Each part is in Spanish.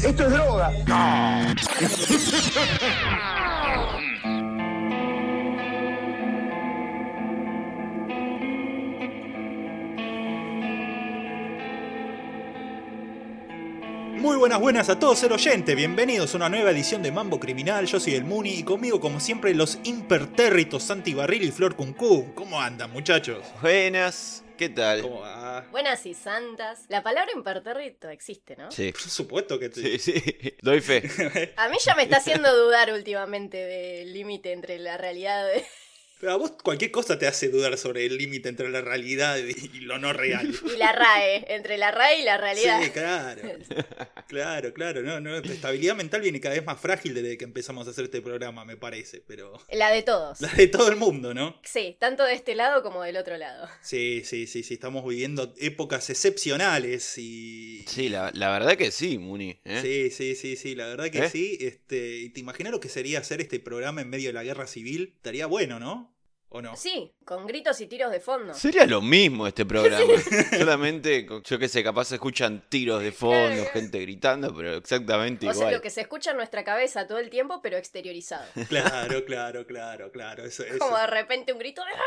Esto es droga. Muy buenas, buenas a todos, ser oyente. Bienvenidos a una nueva edición de Mambo Criminal. Yo soy el Muni y conmigo, como siempre, los impertérritos Santi Barril y Flor Cuncú. ¿Cómo andan, muchachos? Buenas, ¿qué tal? ¿Cómo va? Buenas y santas. La palabra impertérrito existe, ¿no? Sí, Por supuesto que sí, sí. sí. Doy fe. A mí ya me está haciendo dudar últimamente del límite entre la realidad de- Pero a vos cualquier cosa te hace dudar sobre el límite entre la realidad y lo no real. y la RAE. Entre la RAE y la realidad. Sí, claro. Claro, claro. No, no, la estabilidad mental viene cada vez más frágil desde que empezamos a hacer este programa, me parece. Pero. La de todos. La de todo el mundo, ¿no? Sí, tanto de este lado como del otro lado. Sí, sí, sí, sí. Estamos viviendo épocas excepcionales y. Sí, la, la verdad que sí, Muni. ¿eh? Sí, sí, sí, sí, la verdad que ¿Eh? sí. Este, y te imaginas lo que sería hacer este programa en medio de la guerra civil. Estaría bueno, ¿no? ¿O no? Sí, con gritos y tiros de fondo. Sería lo mismo este programa. Solamente, yo qué sé, capaz se escuchan tiros de fondo, gente gritando, pero exactamente O sea, igual. lo que se escucha en nuestra cabeza todo el tiempo, pero exteriorizado. Claro, claro, claro, claro. Eso, eso. Como de repente un grito de ¡Ah!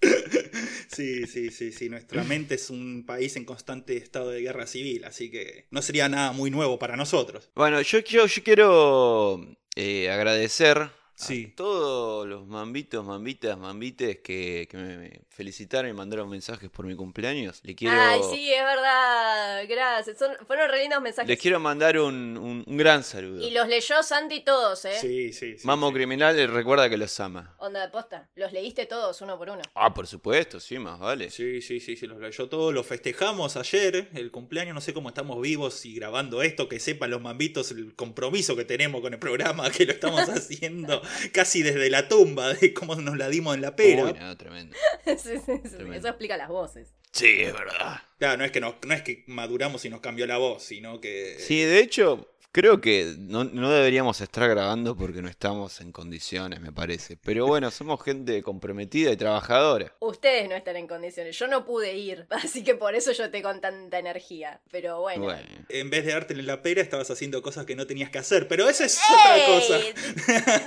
Sí, sí, sí, sí. Nuestra mente es un país en constante estado de guerra civil, así que no sería nada muy nuevo para nosotros. Bueno, yo, yo, yo quiero eh, agradecer Sí. a todos los mambitos, mambitas, mambites que, que me, me felicitaron y mandaron mensajes por mi cumpleaños. Le quiero, Ay, sí, es verdad. Gracias. Son, fueron re lindos mensajes. les quiero mandar un, un- un gran saludo. Y los leyó Santi todos, ¿eh? Sí, sí, sí. Mambo sí. Criminal recuerda que los ama. Onda de posta. Los leíste todos uno por uno. Ah, por supuesto, sí, más vale. Sí, sí, sí, sí, los leyó todo, lo festejamos ayer, el cumpleaños, no sé cómo estamos vivos y grabando esto, que sepan los mambitos el compromiso que tenemos con el programa, que lo estamos haciendo casi desde la tumba, de cómo nos la dimos en la pera. Uy, no, tremendo. Sí, sí, sí, Tremendo. Eso explica las voces. Sí, es verdad. Claro, no es que nos, no es que maduramos y nos cambió la voz, sino que... Sí, de hecho, creo que no, no deberíamos estar grabando porque no estamos en condiciones, me parece. Pero bueno, somos gente comprometida y trabajadora. Ustedes no están en condiciones. Yo no pude ir. Así que por eso yo te con tanta energía. Pero bueno. Bueno. En vez de darte en la pera, estabas haciendo cosas que no tenías que hacer, pero esa es otra cosa.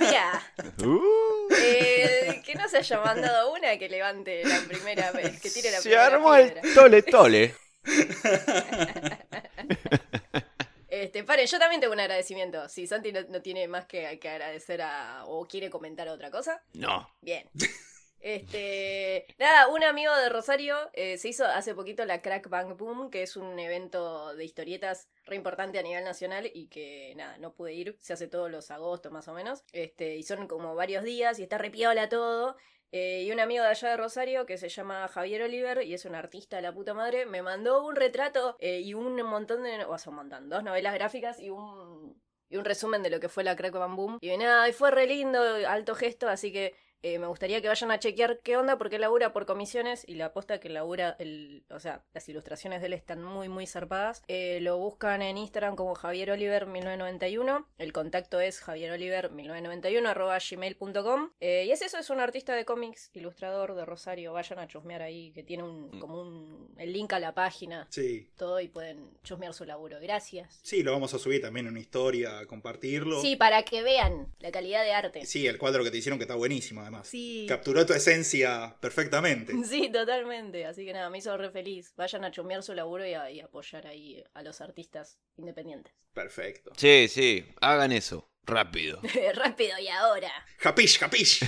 Mira, Uh, eh, que no se haya mandado una que levante la primera vez, que tire la se primera armó el tole tole. Este, paren, yo también tengo un agradecimiento. Si Santi no, no tiene más que, que agradecer a. o quiere comentar otra cosa. No. Bien. Este, nada, un amigo de Rosario eh, se hizo hace poquito la Crack Bang Boom, que es un evento de historietas re importante a nivel nacional y que nada, no pude ir, se hace todos los agostos más o menos. Este, y son como varios días y está re piola todo. Eh, y un amigo de allá de Rosario que se llama Javier Oliver y es un artista de la puta madre, me mandó un retrato eh, y un montón de, o sea, un montón, dos novelas gráficas y un y un resumen de lo que fue la Crack Bam Boom. Y nada, y fue re lindo, alto gesto, así que eh, me gustaría que vayan a chequear qué onda, porque él labura por comisiones y la aposta que labura, el, o sea, las ilustraciones de él están muy, muy zarpadas. Eh, lo buscan en Instagram como Javier Oliver 1991. El contacto es javieroliver1991 arroba gmail.com. Eh, y es eso, es un artista de cómics, ilustrador de Rosario. Vayan a chusmear ahí, que tiene un, como un, el link a la página, Sí. todo y pueden chusmear su laburo. Gracias. Sí, lo vamos a subir también en una historia, a compartirlo. Sí, para que vean la calidad de arte. Sí, el cuadro que te hicieron que está buenísimo además. Sí. Capturó tu esencia perfectamente. Sí, totalmente. Así que nada, me hizo re feliz. Vayan a chumear su laburo y a, y apoyar ahí a los artistas independientes. Perfecto. Sí, sí, hagan eso. Rápido. Rápido y ahora. Japish, japish.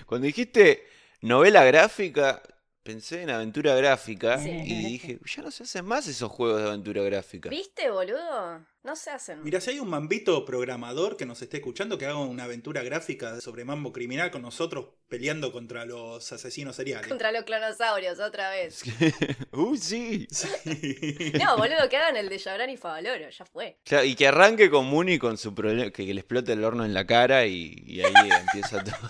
Cuando dijiste novela gráfica, pensé en aventura gráfica Sí. y dije, ya no se hacen más esos juegos de aventura gráfica. ¿Viste, boludo? No se hacen. Mira, si hay un mambito programador que nos esté escuchando que haga una aventura gráfica sobre mambo criminal con nosotros peleando contra los asesinos seriales. Contra los clonosaurios, otra vez. Uy, sí. Sí. No, boludo, que hagan el de Jabran y Favaloro, ya fue. Claro, y que arranque con Muni con su problema, que, que le explote el horno en la cara y, y ahí empieza todo.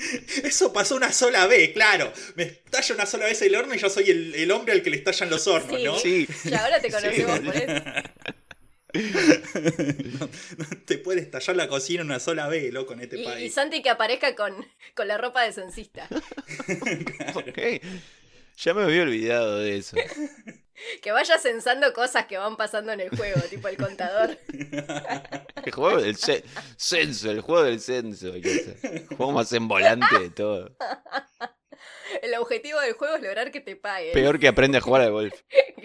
Eso pasó una sola vez, claro. Me estalla una sola vez el horno y yo soy el, el hombre al que le estallan los hornos, Sí. ¿no? Sí. Ya ahora te conocemos por eso. no, no te puede estallar la cocina una sola vez, loco, en este Y, y país. Santi que aparezca con, con la ropa de censista. Ok. Ya me había olvidado de eso. que vaya censando cosas que van pasando en el juego, tipo el contador. El juego del ce- censo, el juego del censo. El juego más en volante de todo. El objetivo del juego es lograr que te paguen. Peor que aprende a jugar al golf.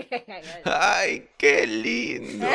¡Ay, qué lindo!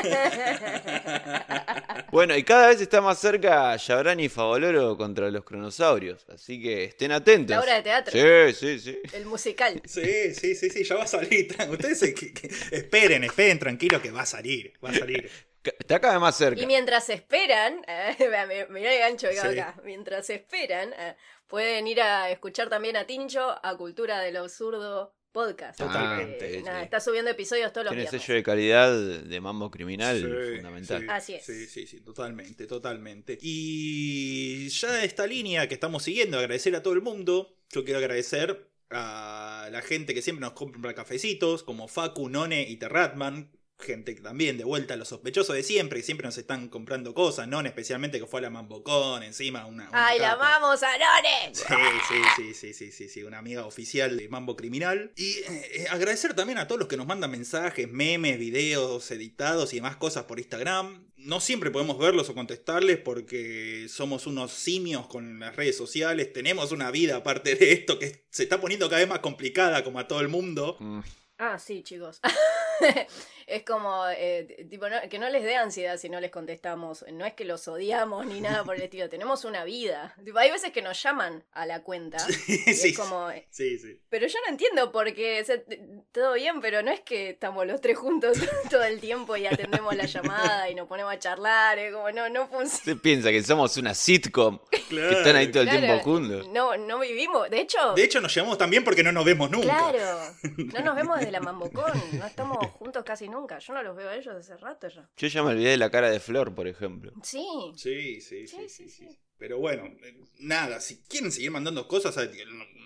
Bueno, y cada vez está más cerca Yabrani y Favoloro contra los cronosaurios. Así que estén atentos. La obra de teatro. Sí, sí, sí. El musical. Sí, sí, sí, sí, ya va a salir. Ustedes se- que- que- esperen, esperen tranquilo que va a salir. Va a salir. Está cada vez más cerca. Y mientras esperan, eh, mirá el gancho que hago Sí. acá. Mientras esperan, eh, pueden ir a escuchar también a Tincho a Cultura del Absurdo Podcast. Totalmente, Eh, sí. está subiendo episodios todos los Tiene viernes. sello de calidad de mambo criminal Sí, fundamental. sí, Así es. Sí, sí, sí, totalmente, totalmente. Y ya esta línea que estamos siguiendo, agradecer a todo el mundo. Yo quiero agradecer a la gente que siempre nos compra cafecitos, como Facu, None y Terratman. Gente que también de vuelta a los sospechosos de siempre, que siempre nos están comprando cosas, None especialmente que fue a la Mambocón, encima una... una ¡Ay, la amamos, Anone! Sí, sí, sí, sí, sí, sí, sí, una amiga oficial de Mambo Criminal. Y eh, agradecer también a todos los que nos mandan mensajes, memes, videos editados y demás cosas por Instagram. No siempre podemos verlos o contestarles porque somos unos simios con las redes sociales. Tenemos una vida aparte de esto que se está poniendo cada vez más complicada como a todo el mundo. Mm. Ah, sí, chicos. es como, eh, tipo, no- que no les dé ansiedad si no les contestamos. No es que los odiamos ni nada por el estilo. Tenemos una vida. Tipo, hay veces que nos llaman a la cuenta. y sí, es como, sí, sí. Pero yo no entiendo porque o sea, t- todo bien, pero no es que estamos los tres juntos todo el tiempo y atendemos la llamada y nos ponemos a charlar, es como no, no funciona. Usted piensa que somos una sitcom Claro. que están ahí todo el Claro, tiempo juntos. No, no vivimos. De hecho, De hecho, nos llevamos tan bien porque no nos vemos nunca. claro, no nos vemos desde la Mambocón, no estamos juntos casi nunca. Yo no los veo a ellos hace rato ya. Yo ya me olvidé de la cara de Flor, por ejemplo. Sí. Sí, sí, sí, Sí, sí, sí, sí. sí. Pero bueno, eh, nada, si quieren seguir mandando cosas, eh,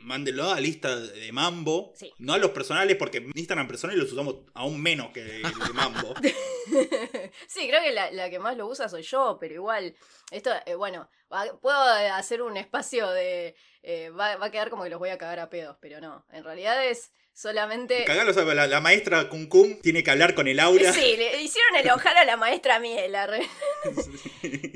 mándenlo a lista de Mambo. Sí. No a los personales, porque Instagram personales los usamos aún menos que el de Mambo. sí, creo que la, la que más lo usa soy yo, pero igual, esto, eh, bueno, va- puedo hacer un espacio de... eh, va, va a quedar como que los voy a cagar a pedos, pero no, en realidad es solamente... Cagalos, la, la maestra Kun Kun tiene que hablar con el aula. Sí, le hicieron enojar a la maestra Miela.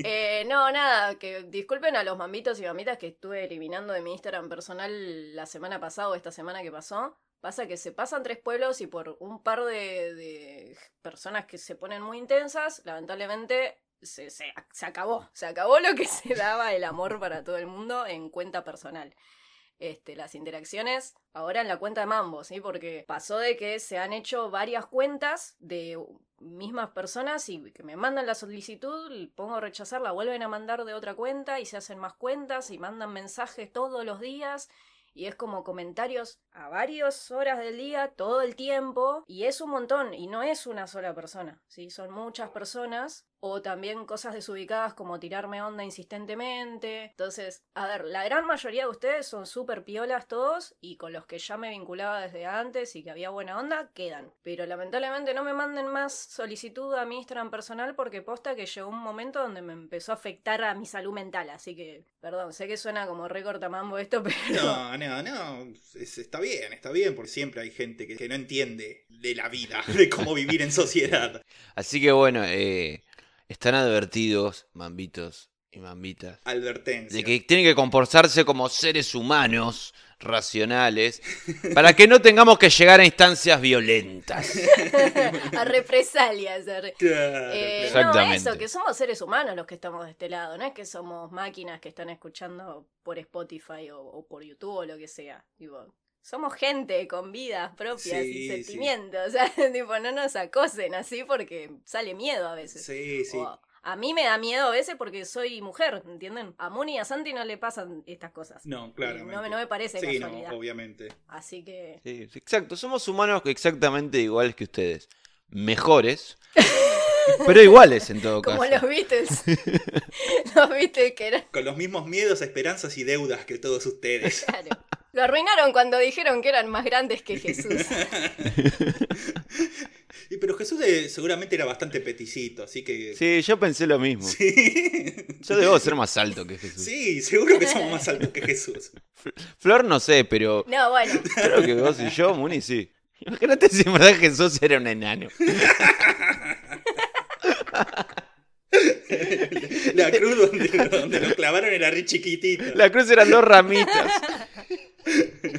Eh, no, nada, que disculpen a los mambitos y mamitas que estuve eliminando de mi Instagram personal la semana pasada o esta semana que pasó. Pasa que se pasan tres pueblos y por un par de, de personas que se ponen muy intensas, lamentablemente se, se, se acabó. Se acabó lo que se daba el amor para todo el mundo en cuenta personal. Este, las interacciones ahora en la cuenta de Mambo, ¿sí? Porque pasó de que se han hecho varias cuentas de mismas personas y que me mandan la solicitud, pongo a rechazar, la vuelven a mandar de otra cuenta y se hacen más cuentas y mandan mensajes todos los días y es como comentarios a varias horas del día, todo el tiempo, y es un montón, y no es una sola persona, ¿sí? Son muchas personas, o también cosas desubicadas como tirarme onda insistentemente. Entonces, a ver, la gran mayoría de ustedes son súper piolas todos, y con los que ya me vinculaba desde antes y que había buena onda, quedan. Pero lamentablemente no me manden más solicitud a mi Instagram personal porque posta que llegó un momento donde me empezó a afectar a mi salud mental, así que, perdón, sé que suena como recortamambo esto, pero... No, no, no. es- está bien, está bien, porque siempre hay gente que, que no entiende de la vida, de cómo vivir en sociedad. Así que bueno, eh, están advertidos, mambitos y mambitas, Advertencia. de que tienen que comportarse como seres humanos racionales para que no tengamos que llegar a instancias violentas. a represalias. a re- Claro, Eh, no, Exactamente. eso, que somos seres humanos los que estamos de este lado, no es que somos máquinas que están escuchando por Spotify o, o por YouTube o lo que sea. Somos gente con vidas propias Sí, y sí. sentimientos. O sea, tipo, no nos acosen así porque sale miedo a veces. Sí, sí. O a mí me da miedo a veces porque soy mujer, ¿entienden? A Muni y a Santi no le pasan estas cosas. No, claro. no, me- no me parece Sí, casualidad. no, obviamente. Así que. Sí, exacto, somos humanos exactamente iguales que ustedes. Mejores, pero iguales en todo Como caso. los Beatles. los Beatles que eran. Con los mismos miedos, esperanzas y deudas que todos ustedes. Claro. Lo arruinaron cuando dijeron que eran más grandes que Jesús. Y, pero Jesús eh, seguramente era bastante peticito, así que... Sí, yo pensé lo mismo. Sí. Yo debo ser más alto que Jesús. Sí, seguro que somos más altos que Jesús. Flor no sé, pero No, bueno. creo que vos y yo, Muni, sí. Imagínate si en verdad Jesús era un enano. La cruz donde, donde lo clavaron era re chiquitita. La cruz eran dos ramitas.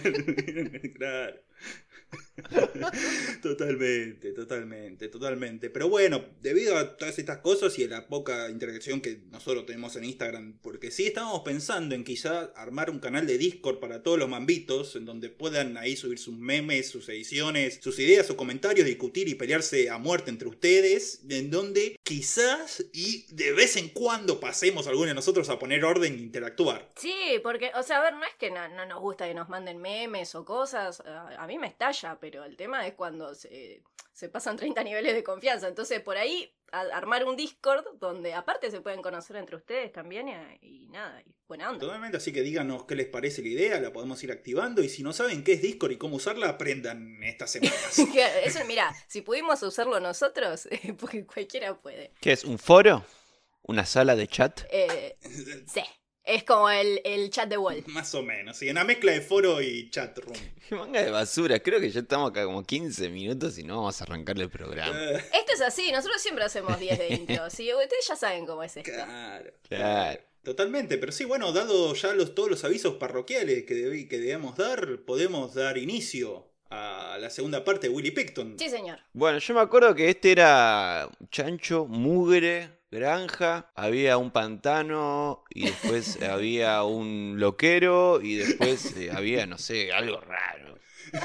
claro. Totalmente, totalmente, totalmente. Pero bueno, debido a todas estas cosas y a la poca interacción que nosotros tenemos en Instagram, porque sí estábamos pensando en quizá armar un canal de Discord para todos los mambitos, en donde puedan ahí subir sus memes, sus ediciones, sus ideas, sus comentarios, discutir y pelearse a muerte entre ustedes, en donde quizás y de vez en cuando pasemos alguno de nosotros a poner orden e interactuar. Sí, porque, o sea, a ver, no es que no, no nos gusta que nos manden memes o cosas, a mí me estalla, pero el tema es cuando se, se pasan 30 niveles de confianza. Entonces, por ahí, a- armar un Discord donde aparte se pueden conocer entre ustedes también y, y nada, y buena onda. Totalmente, así que díganos qué les parece la idea, la podemos ir activando y si no saben qué es Discord y cómo usarla, aprendan estas semanas. Eso, mira, si pudimos usarlo nosotros, porque cualquiera puede. ¿Qué es? ¿Un foro? ¿Una sala de chat? Eh, sí, es como el, el chat de Wall. Más o menos, sí, una mezcla de foro y chat room. Qué manga de basura. Creo que ya estamos acá como 15 minutos y no vamos a arrancar el programa. Eh, Esto es así, nosotros siempre hacemos 10 de intro. Sí, ustedes ya saben cómo es esto. claro. Claro. Totalmente, pero sí, bueno, dado ya los, todos los avisos parroquiales que, que debemos dar, podemos dar inicio a la segunda parte de Willy Picton. Sí, señor. Bueno, yo me acuerdo que este era chancho, mugre, granja, había un pantano y después había un loquero y después eh, había, no sé, algo raro.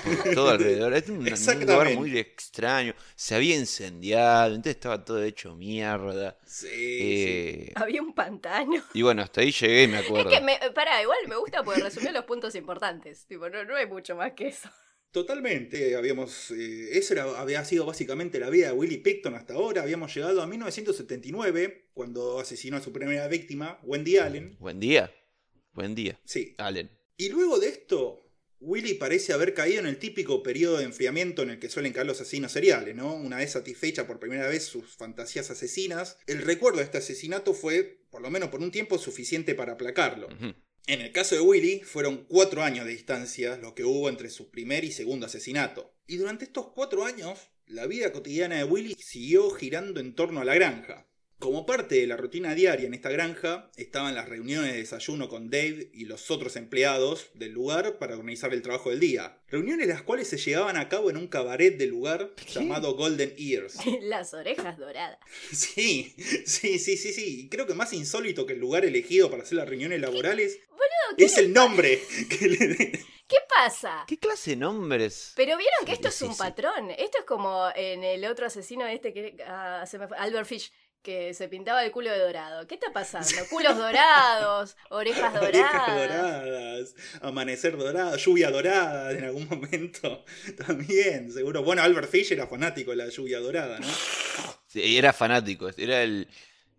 por todo alrededor. Es un, un lugar muy extraño. Se había incendiado, entonces estaba todo hecho mierda. Sí, sí. Eh, Había un pantano. Y bueno, hasta ahí llegué y me acuerdo. Es que, me, pará, igual me gusta porque resumir los puntos importantes. Tipo, no, no hay mucho más que eso. Totalmente, habíamos, eh, eso era- había sido básicamente la vida de Willie Picton hasta ahora, habíamos llegado a 1979, cuando asesinó a su primera víctima, Wendy Allen. Buen día. Buen día. Sí. Allen. Y luego de esto, Willie parece haber caído en el típico periodo de enfriamiento en el que suelen caer los asesinos seriales, ¿no? Una vez satisfecha por primera vez sus fantasías asesinas, el recuerdo de este asesinato fue, por lo menos por un tiempo, suficiente para aplacarlo. En el caso de Willy, fueron cuatro años de distancia lo que hubo entre su primer y segundo asesinato. Y durante estos cuatro años, la vida cotidiana de Willy siguió girando en torno a la granja. Como parte de la rutina diaria en esta granja, estaban las reuniones de desayuno con Dave y los otros empleados del lugar para organizar el trabajo del día. Reuniones las cuales se llevaban a cabo en un cabaret del lugar llamado Golden Ears. Las orejas doradas. Sí, sí, sí, sí, sí. Y creo que más insólito que el lugar elegido para hacer las reuniones laborales ¿qué es el nombre que le ¿Qué pasa? ¿Qué clase de nombres? Pero vieron que esto es un patrón. Esto es como en el otro asesino este que. ah, se me fue, Albert Fish, que se pintaba el culo de dorado. ¿Qué está pasando? Culos dorados, orejas doradas. Orejas doradas, amanecer dorado, lluvia dorada en algún momento también, seguro. Bueno, Albert Fish era fanático de la lluvia dorada, ¿no? Sí, era fanático, era el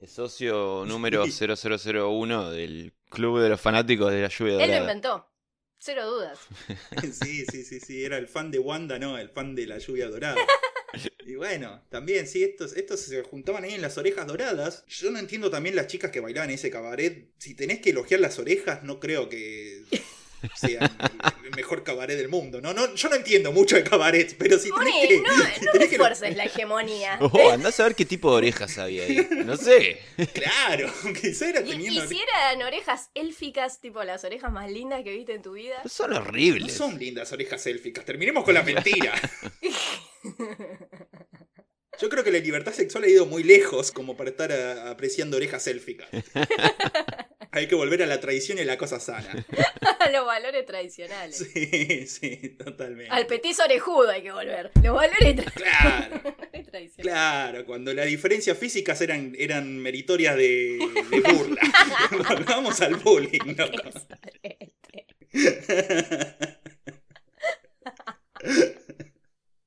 socio número Sí. 0001 del Club de los Fanáticos de la Lluvia Él lo Dorada. inventó. Cero dudas. Sí, sí, sí, sí, era el fan de Wanda, no, el fan de la lluvia dorada. Y bueno, también, sí, estos, estos se juntaban ahí en las orejas doradas. Yo no entiendo también las chicas que bailaban en ese cabaret. Si tenés que elogiar las orejas, no creo que sean el mejor cabaret del mundo. No, no, yo no entiendo mucho de cabaret, pero si tenés que. no, si no tenés que- refuerces la hegemonía. Oh, andás a ver qué tipo de orejas había ahí. No sé. Claro, quizá era teniendo. y si eran orejas élficas, tipo las orejas más lindas que viste en tu vida. Son No horribles. son lindas orejas élficas. Terminemos con la mentira. Yo creo que la libertad sexual ha ido muy lejos como para estar a- apreciando orejas élficas. Hay que volver a la tradición y a la cosa sana. A los valores tradicionales. Sí, sí, totalmente. Al petiso orejudo hay que volver. Los valores tra- Claro, tradicionales. claro, cuando las diferencias físicas eran, eran meritorias de, de burla. Volvamos al bullying, ¿no?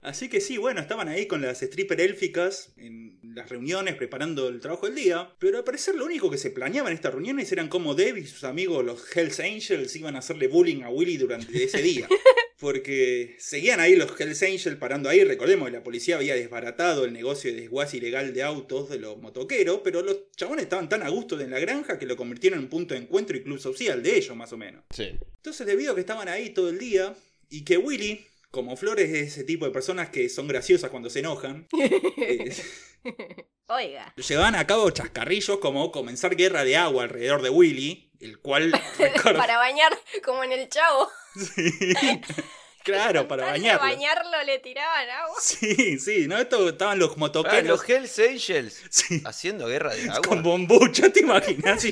Así que sí, bueno, estaban ahí con las stripper élficas en las reuniones preparando el trabajo del día, pero al parecer lo único que se planeaba en estas reuniones eran cómo Dave y sus amigos los Hells Angels iban a hacerle bullying a Willy durante ese día. Porque seguían ahí los Hells Angels parando ahí, recordemos que la policía había desbaratado el negocio de desguace ilegal de autos de los motoqueros, pero los chabones estaban tan a gusto en la granja que lo convirtieron en un punto de encuentro y club social de ellos más o menos. Sí. Entonces, debido a que estaban ahí todo el día y que Willy, Como Flores es ese tipo de personas que son graciosas cuando se enojan, eh, Oiga. llevaban a cabo chascarrillos como comenzar guerra de agua alrededor de Willy, el cual Para bañar, como en el chavo. Sí. Claro, para Tal de bañarlo. bañarlo le tiraban agua. Sí, sí, ¿no? Esto estaban los Ah, motoqueros. los Hells Angels Sí. haciendo guerra de agua. Con bombucha, ¿te imaginas?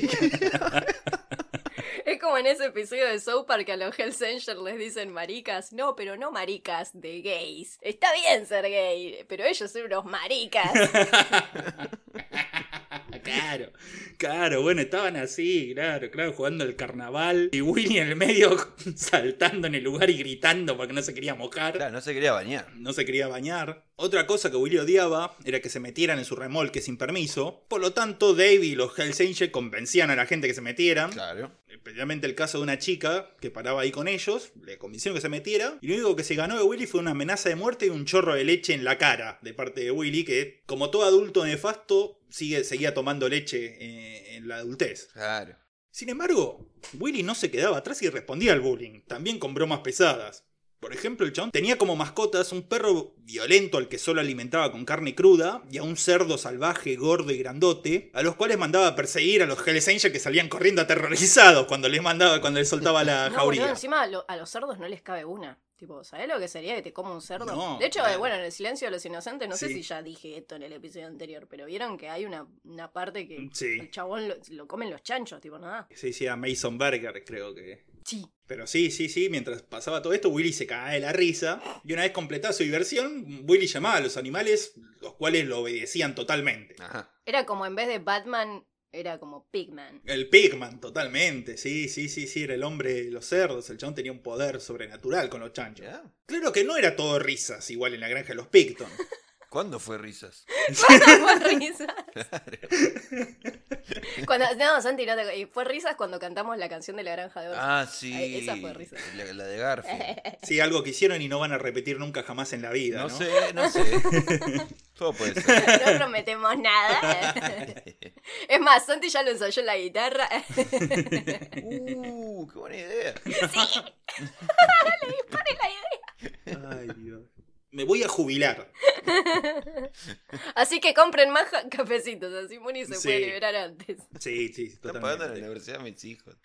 Es como en ese episodio de South Park que a los Hells Angels les dicen maricas. No, pero no maricas de gays. Está bien ser gay, pero ellos son unos maricas. claro, claro, bueno, estaban así, claro, claro, jugando el carnaval. Y Willy en el medio saltando en el lugar y gritando porque no se quería mojar. Claro, no se quería bañar. No se quería bañar. Otra cosa que Willy odiaba era que se metieran en su remolque sin permiso. Por lo tanto, Dave y los Hells Angels convencían a la gente que se metieran. Claro. Especialmente el caso de una chica que paraba ahí con ellos, le convencieron que se metiera. Y lo único que se ganó de Willy fue una amenaza de muerte y un chorro de leche en la cara de parte de Willy, que como todo adulto nefasto, sigue, seguía tomando leche eh, en la adultez. Claro. Sin embargo, Willy no se quedaba atrás y respondía al bullying, también con bromas pesadas. Por ejemplo, el chabón tenía como mascotas un perro violento al que solo alimentaba con carne cruda y a un cerdo salvaje, gordo y grandote, a los cuales mandaba a perseguir a los Hells Angels que salían corriendo aterrorizados cuando les mandaba, cuando les soltaba la No, jauría. boludo, encima a, lo- a los cerdos no les cabe una. Tipo, ¿sabés lo que sería que te coma un cerdo? No, de hecho, claro. bueno, en el silencio de los inocentes, no sé Sí. si ya dije esto en el episodio anterior, pero vieron que hay una, una parte que Sí. el chabón lo, lo comen los chanchos, tipo, nada. Se decía Mason Berger, creo que. Sí. Pero sí, sí, sí, mientras pasaba todo esto, Willy se cagaba de la risa. Y una vez completada su diversión, Willy llamaba a los animales, los cuales lo obedecían totalmente. Ajá. Era como en vez de Batman, era como Pigman. El Pigman, totalmente. Sí, sí, sí, sí, era el hombre de los cerdos. El chabón tenía un poder sobrenatural con los chanchos. Claro que no era todo risas, igual en la granja de los Picton. ¿Cuándo fue risas? fue risas. Cuando, no, Santi, no te- fue risas cuando cantamos la canción de la granja de Oz. Ah, sí. Ay, esa fue risa. La, la de Garfield. Sí, algo que hicieron y no van a repetir nunca jamás en la vida. No No, sé, no sé. Todo puede ser. No prometemos nada. Es más, Santi ya lo ensayó en la guitarra. Uh, qué buena idea. Pone la idea. Ay, Dios. Me voy a jubilar. Así que compren más cafecitos, así Muni se Sí. puede liberar antes. Sí, sí, Están pagando la totalmente. universidad a mis hijos.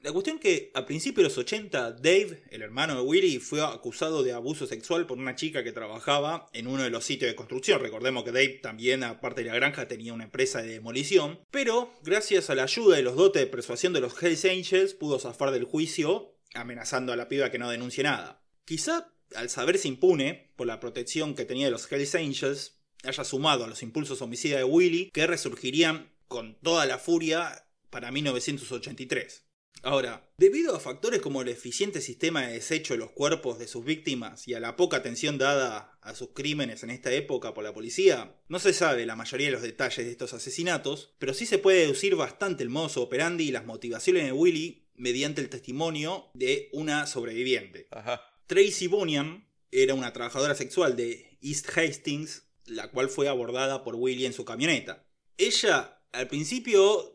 La cuestión que a principios de los 80, Dave, el hermano de Willy, fue acusado de abuso sexual por una chica que trabajaba en uno de los sitios de construcción. Recordemos que Dave también, aparte de la granja, tenía una empresa de demolición. Pero, gracias a la ayuda y los dotes de persuasión de los Hells Angels, pudo zafar del juicio, amenazando a la piba que no denuncie nada. Quizá, al saberse impune por la protección que tenía de los Hells Angels, haya sumado a los impulsos homicidas de Willy, que resurgirían con toda la furia para 1983. Ahora, debido a factores como el eficiente sistema de desecho de los cuerpos de sus víctimas y a la poca atención dada a sus crímenes en esta época por la policía, no se sabe la mayoría de los detalles de estos asesinatos, pero sí se puede deducir bastante el modus operandi y las motivaciones de Willy mediante el testimonio de una sobreviviente. Ajá. Tracy Bunyan era una trabajadora sexual de East Hastings, la cual fue abordada por Willy en su camioneta. Ella, al principio,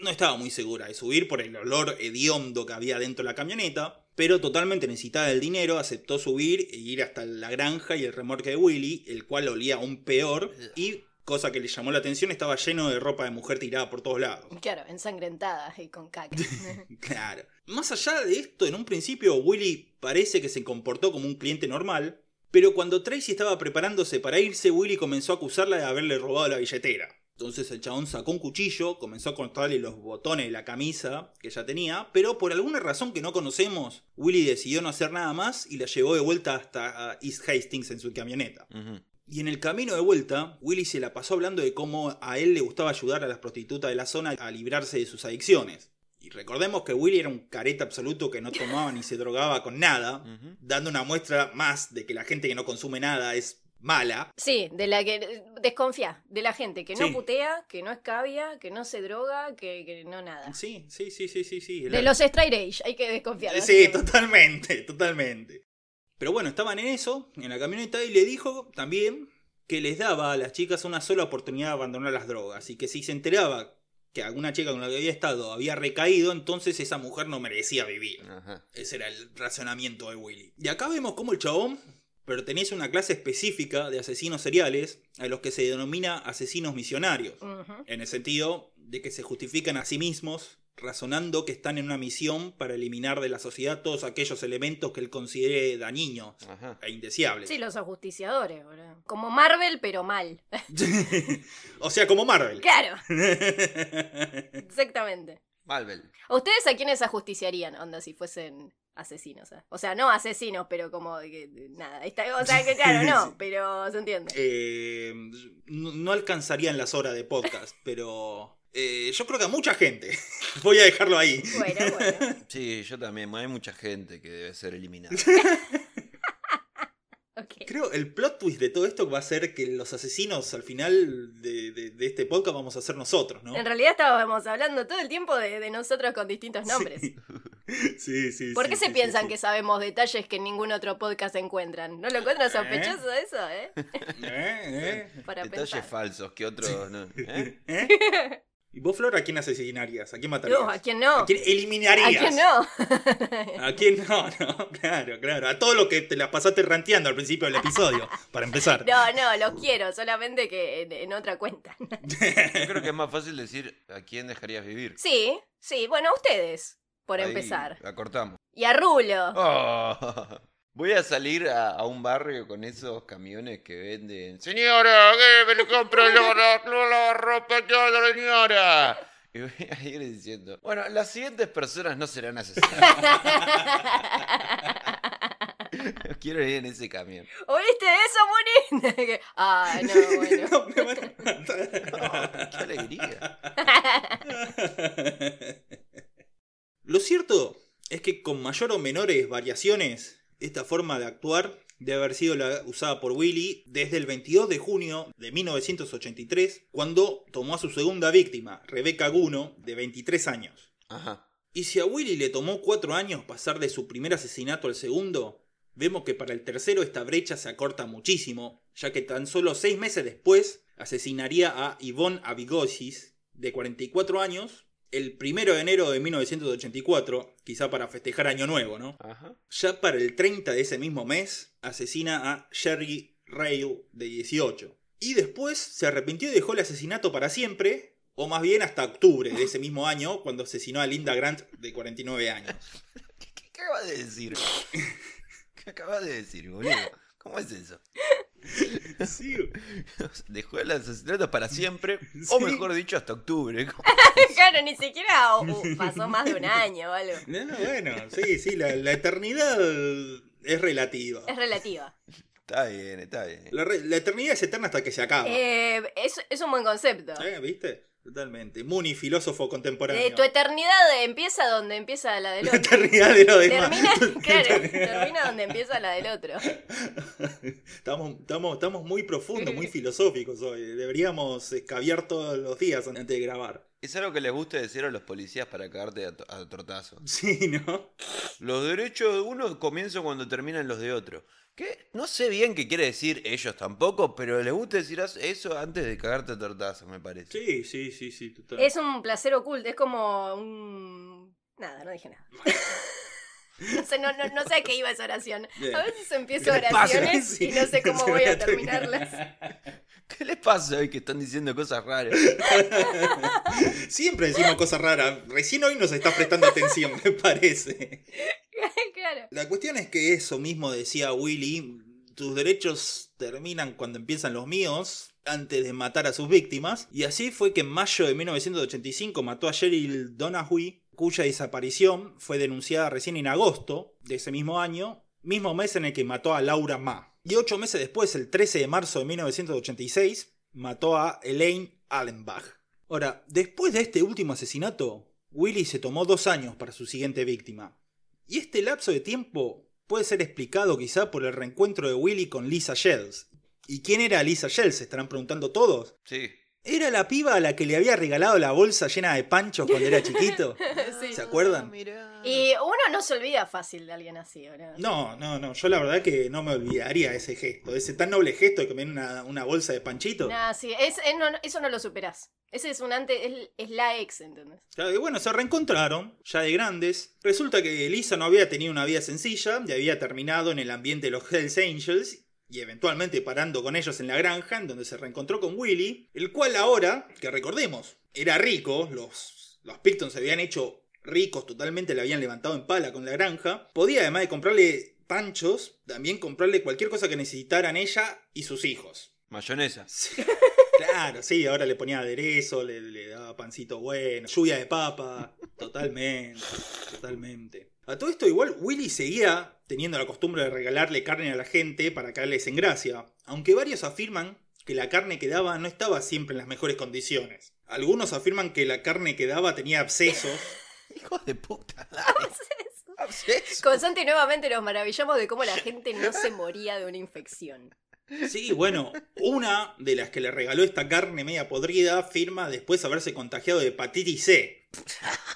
no estaba muy segura de subir por el olor hediondo que había dentro de la camioneta, pero totalmente necesitada del dinero, aceptó subir e ir hasta la granja y el remolque de Willy, el cual olía aún peor, y, cosa que le llamó la atención, estaba lleno de ropa de mujer tirada por todos lados. Claro, ensangrentada y con caca. Claro. Más allá de esto, en un principio Willy parece que se comportó como un cliente normal, pero cuando Tracy estaba preparándose para irse, Willy comenzó a acusarla de haberle robado la billetera. Entonces el chabón sacó un cuchillo, comenzó a cortarle los botones de la camisa que ella tenía, pero por alguna razón que no conocemos, Willy decidió no hacer nada más y la llevó de vuelta hasta East Hastings en su camioneta. Ujú. Y en el camino de vuelta, Willy se la pasó hablando de cómo a él le gustaba ayudar a las prostitutas de la zona a librarse de sus adicciones. Y recordemos que Willy era un careta absoluto que no tomaba ni se drogaba con nada, dando una muestra más de que la gente que no consume nada es mala. Sí, de la que desconfía, de la gente que no Sí. putea, que no escabia, que no se droga, que, que no nada. Sí, sí, sí, sí, sí, sí. De los straight age, hay que desconfiar. Sí, totalmente, totalmente. Pero bueno, estaban en eso, en la camioneta, y le dijo también que les daba a las chicas una sola oportunidad de abandonar las drogas y que si se enteraba que alguna chica con la que había estado había recaído, entonces esa mujer no merecía vivir. Ajá. Ese era el razonamiento de Willy. Y acá vemos cómo el chabón pertenece a una clase específica de asesinos seriales a los que se denomina asesinos misionarios. En el sentido de que se justifican a sí mismos razonando que están en una misión para eliminar de la sociedad todos aquellos elementos que él considere dañinos Ajá. e indeseables. Sí, los ajusticiadores, boludo. Como Marvel, pero mal. o sea, como Marvel. claro, exactamente. Malvel. ¿A ¿Ustedes a quiénes ajusticiarían, onda, si fuesen asesinos? eh? O sea, no asesinos, pero como que, nada. está- o sea, que claro, no, pero se entiende. Eh, no, no alcanzarían las horas de podcast, pero eh, yo creo que a mucha gente. Voy a dejarlo ahí. Bueno, bueno. Sí, yo también. Hay mucha gente que debe ser eliminada. Ok. Creo el plot twist de todo esto va a ser que los asesinos al final de, de- de este podcast vamos a ser nosotros, ¿no? En realidad estábamos hablando todo el tiempo de, de nosotros con distintos nombres. Sí, sí. ¿Por sí, qué se sí, piensan sí, que sabemos detalles que en ningún otro podcast encuentran? ¿No lo encuentran sospechoso eso, eh? ¿Eh? ¿Eh? Para Detalles pensar. falsos que otros no. ¿Y vos, Flor, a quién asesinarías? ¿A quién matarías? No, ¿a quién no? ¿A quién eliminarías? ¿A quién no? ¿A quién no? No, claro, claro. A todo lo que te la pasaste ranteando al principio del episodio, para empezar. No, no, los quiero, solamente que en, en otra cuenta. Yo creo que es más fácil decir a quién dejarías vivir. Sí, sí, bueno, a ustedes, por Ahí empezar. La cortamos. Y a Rulo. Oh. Voy a salir a, a un barrio con esos camiones que venden. Señora, que me le compro la, la- la ropa toda, señora. Y voy a ir diciendo, bueno, las siguientes personas no serán asesinadas. Quiero ir en ese camión. ¿Oíste eso, Munin? ah, no, bueno. No, me van a matar. ¡Qué alegría! Lo cierto es que con mayor o menores variaciones, esta forma de actuar debe haber sido la usada por Willy desde el 22 de junio de 1983, cuando tomó a su segunda víctima, Rebecca Guno, de 23 años. Ajá. Y si a Willy le tomó 4 años pasar de su primer asesinato al segundo, vemos que para el tercero esta brecha se acorta muchísimo, ya que tan solo 6 meses después asesinaría a Yvonne Abigosis, de 44 años, el 1 de enero de 1984, quizá para festejar Año Nuevo, ¿no? Ajá. Ya para el 30 de ese mismo mes, asesina a Sherry Rail, de 18. Y después se arrepintió y dejó el asesinato para siempre, o más bien hasta octubre de ese mismo año, cuando asesinó a Linda Grant, de 49 años. ¿Qué, qué- qué acabas de decir? ¿Qué acabas de decir, boludo? ¿Cómo es eso? Sí, Dejó el asesinato para siempre, o mejor dicho, hasta octubre. claro, ni siquiera uh, pasó más de un año o algo. no, bueno, sí, sí, la, la eternidad es relativa. Es relativa. Está bien, está bien. La eternidad es eterna hasta que se acaba. Eh, es, es un buen concepto. ¿Eh? ¿Viste? Totalmente. Muni, filósofo contemporáneo. Eh, tu eternidad empieza donde empieza la del La otro. eternidad de lo demás. Termina, claro, termina donde empieza la del otro. Estamos, estamos, estamos muy profundos, muy filosóficos hoy. Deberíamos escabiar todos los días antes de grabar. Es algo que les gusta decir a los policías para cagarte a, to- a tortazo. Sí, ¿no? Los derechos de uno comienzan cuando terminan los de otro. Que no sé bien qué quiere decir ellos tampoco, pero les gusta decir eso antes de cagarte a tortazo, me parece. Sí, sí, sí, sí, total. Es un placer oculto, es como un... Nada, no dije nada. No sé, no, no, no sé a qué iba esa oración. Bien. A veces empiezo oraciones Sí, y no sé cómo voy a terminarlas. ¿Qué les pasa hoy que están diciendo cosas raras? Siempre decimos cosas raras. Recién hoy nos está prestando atención, me parece. claro. La cuestión es que eso mismo decía Willy. Tus derechos terminan cuando empiezan los míos, antes de matar a sus víctimas. Y así fue que en mayo de 1985 mató a Cheryl Donahue, cuya desaparición fue denunciada recién en agosto de ese mismo año, mismo mes en el que mató a Laura Ma. Y ocho meses después, el 13 de marzo de 1986, mató a Elaine Allenbach. Ahora, después de este último asesinato, Willy se tomó dos años para su siguiente víctima. Y este lapso de tiempo puede ser explicado quizá por el reencuentro de Willy con Lisa Shells. ¿Y quién era Lisa Shells? Se estarán preguntando todos. Sí. Era la piba a la que le había regalado la bolsa llena de panchos cuando era chiquito. Sí. ¿Se acuerdan? Ah. Y uno no se olvida fácil de alguien así, ¿o ¿no? No, no, no. Yo la verdad que no me olvidaría ese gesto. Ese tan noble gesto de que me den una, una bolsa de panchito. Nah, sí, es, es- no, no, eso no lo superás. Ese es un antes, es, es la ex, ¿entendés? Claro, y bueno, se reencontraron, ya de grandes. Resulta que Lisa no había tenido una vida sencilla y había terminado en el ambiente de los Hells Angels y eventualmente parando con ellos en la granja, en donde se reencontró con Willy, el cual ahora, que recordemos, era rico, los, los Pictons se habían hecho ricos totalmente, le habían levantado en pala con la granja, podía además de comprarle panchos, también comprarle cualquier cosa que necesitaran ella y sus hijos. Mayonesa. Sí, claro, sí, ahora le ponía aderezo, le, le daba pancito bueno, lluvia de papa, totalmente, totalmente. A todo esto igual Willy seguía teniendo la costumbre de regalarle carne a la gente para caerles en gracia, aunque varios afirman que la carne que daba no estaba siempre en las mejores condiciones. Algunos afirman que la carne que daba tenía abscesos. Hijo de puta, dale. Absceso. Con Santi nuevamente nos maravillamos de cómo la gente no se moría de una infección. Sí, bueno, una de las que le regaló esta carne media podrida afirma después haberse contagiado de hepatitis C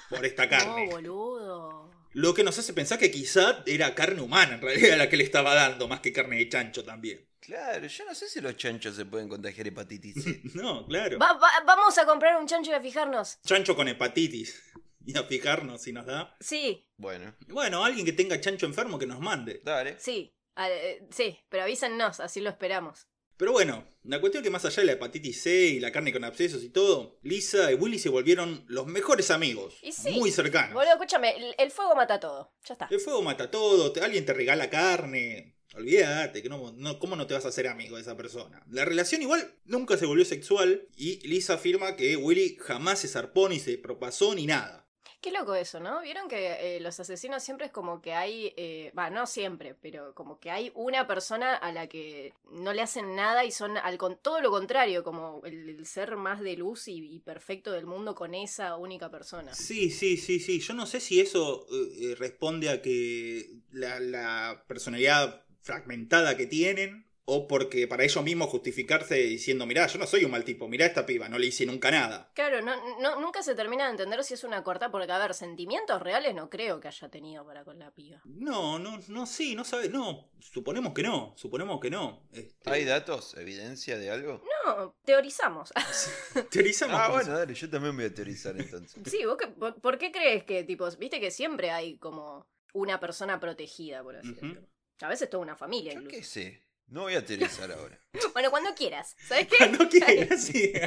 por esta carne. No, boludo. Lo que nos hace pensar que quizá era carne humana en realidad la que le estaba dando, más que carne de chancho también. Claro, yo no sé si los chanchos se pueden contagiar hepatitis C. No, claro. Va- va- vamos a comprar un chancho y a fijarnos. Chancho con hepatitis. Y a fijarnos si nos da. Sí, Bueno, Bueno, alguien que tenga chancho enfermo que nos mande. dale. sí. A- eh, sí, pero avísennos, así lo esperamos. Pero bueno, la cuestión que más allá de la hepatitis C y la carne con abscesos y todo, Lisa y Willy se volvieron los mejores amigos. Y sí. Muy cercanos. Boludo, escúchame, el, el fuego mata todo. Ya está. El fuego mata todo, te- alguien te regala carne. Olvídate, que no, no, ¿cómo no te vas a hacer amigo de esa persona? La relación igual nunca se volvió sexual y Lisa afirma que Willy jamás se zarpó ni se propasó ni nada. Qué loco eso, ¿no? Vieron que eh, los asesinos siempre es como que hay, eh, va, no siempre, pero como que hay una persona a la que no le hacen nada y son al con todo lo contrario, como el, ser más de luz y, perfecto del mundo con esa única persona. Sí, sí, sí, sí. Yo no sé si eso eh, responde a que la personalidad fragmentada que tienen o porque para ellos mismos justificarse diciendo, mirá, yo no soy un mal tipo, mirá a esta piba, no le hice nunca nada. Claro, no, no, nunca se termina de entender si es una corta, porque a ver, sentimientos reales no creo que haya tenido para con la piba. No, no, no, sí, no sabe, no, suponemos que no, suponemos que no. Este, ¿Hay datos, evidencia de algo? No, teorizamos. Teorizamos. Ah, bueno, dale, yo también voy a teorizar entonces. Sí, ¿vos qué- por, por qué crees que, tipo, viste que siempre hay como una persona protegida, por así decirlo? A veces toda una familia, Yo incluso. qué sé. No voy a teorizar ahora. Bueno, cuando quieras. ¿Sabes qué? Cuando quieras, sí.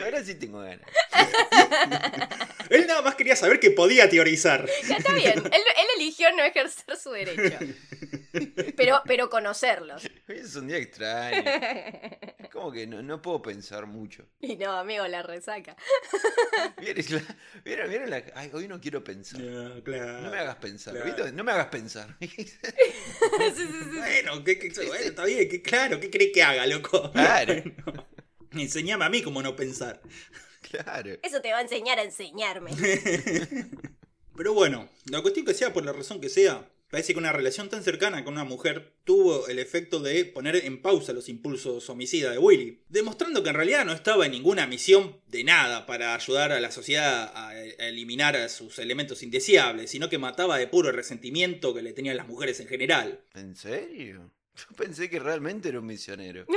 Ahora sí tengo ganas. Él nada más quería saber que podía teorizar. Ya está bien. Él, él eligió no ejercer su derecho. Pero, pero conocerlos. Hoy es un día extraño. Como que no, no puedo pensar mucho. Y no, amigo, la resaca. ¿Vieron la- vieron- vieron la- Ay, hoy no quiero pensar. No, claro. No me hagas pensar. Claro. ¿viste? No me hagas pensar. Sí, sí, sí. Bueno, ¿qué, qué- bueno, está bien, que, claro, ¿qué crees que haga, loco? Claro. Enseñame a mí cómo no pensar. Claro. Eso te va a enseñar a enseñarme. Pero bueno, la cuestión que sea por la razón que sea, parece que una relación tan cercana con una mujer tuvo el efecto de poner en pausa los impulsos homicidas de Willy, demostrando que en realidad no estaba en ninguna misión de nada para ayudar a la sociedad a eliminar a sus elementos indeseables, sino que mataba de puro resentimiento que le tenían las mujeres en general. ¿En serio? Yo pensé que realmente era un misionero.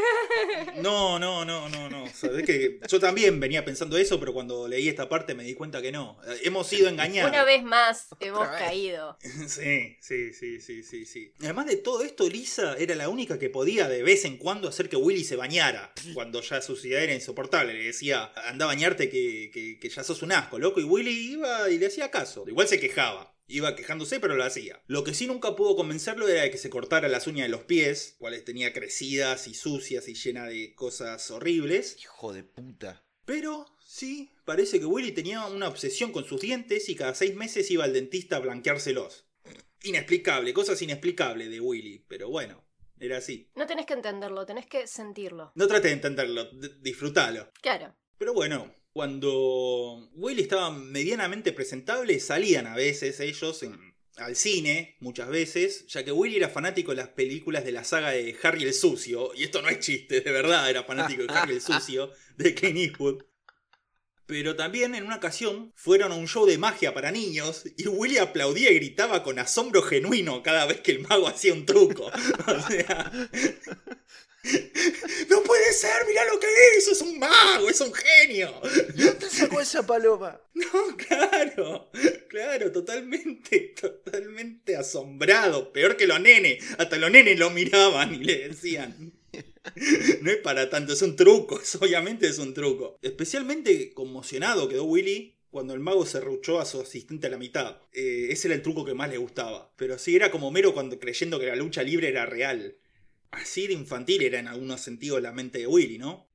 No, no, no, no, no. Sabés que yo también venía pensando eso, pero cuando leí esta parte me di cuenta que no. Hemos sido engañados. Una vez más hemos vez. caído. Sí, sí, sí, sí, sí, sí. Además de todo esto, Lisa era la única que podía de vez en cuando hacer que Willy se bañara. Cuando ya su ciudad era insoportable. Le decía, anda a bañarte que, que, que ya sos un asco, loco. Y Willy iba y le hacía caso. Igual se quejaba. Iba quejándose, pero lo hacía. Lo que sí nunca pudo convencerlo era de que se cortara las uñas de los pies, cuales tenía crecidas y sucias y llenas de cosas horribles. Hijo de puta. Pero sí, parece que Willy tenía una obsesión con sus dientes y cada seis meses iba al dentista a blanqueárselos. Inexplicable, cosas inexplicables de Willy, pero bueno, era así. No tenés que entenderlo, tenés que sentirlo. No trate de entenderlo, d- disfrutalo. Claro. Pero bueno, cuando Willy estaba medianamente presentable, salían a veces ellos en, al cine muchas veces, ya que Willy era fanático de las películas de la saga de Harry el Sucio, y esto no es chiste, de verdad era fanático de Harry el Sucio, de Clint Eastwood. Pero también en una ocasión fueron a un show de magia para niños y Willy aplaudía y gritaba con asombro genuino cada vez que el mago hacía un truco. O sea, no puede ser, mira lo que hizo, es un mago, es un genio. ¿Dónde sacó esa paloma? No, claro, claro, totalmente, totalmente asombrado. Peor que los nenes, hasta los nenes lo miraban y le decían. No es para tanto, es un truco, es, obviamente es un truco. Especialmente conmocionado quedó Willy cuando el mago se ruchó a su asistente a la mitad. Eh, ese era el truco que más le gustaba. Pero sí, era como mero cuando creyendo que la lucha libre era real. Así de infantil era en algunos sentidos la mente de Willy, ¿no?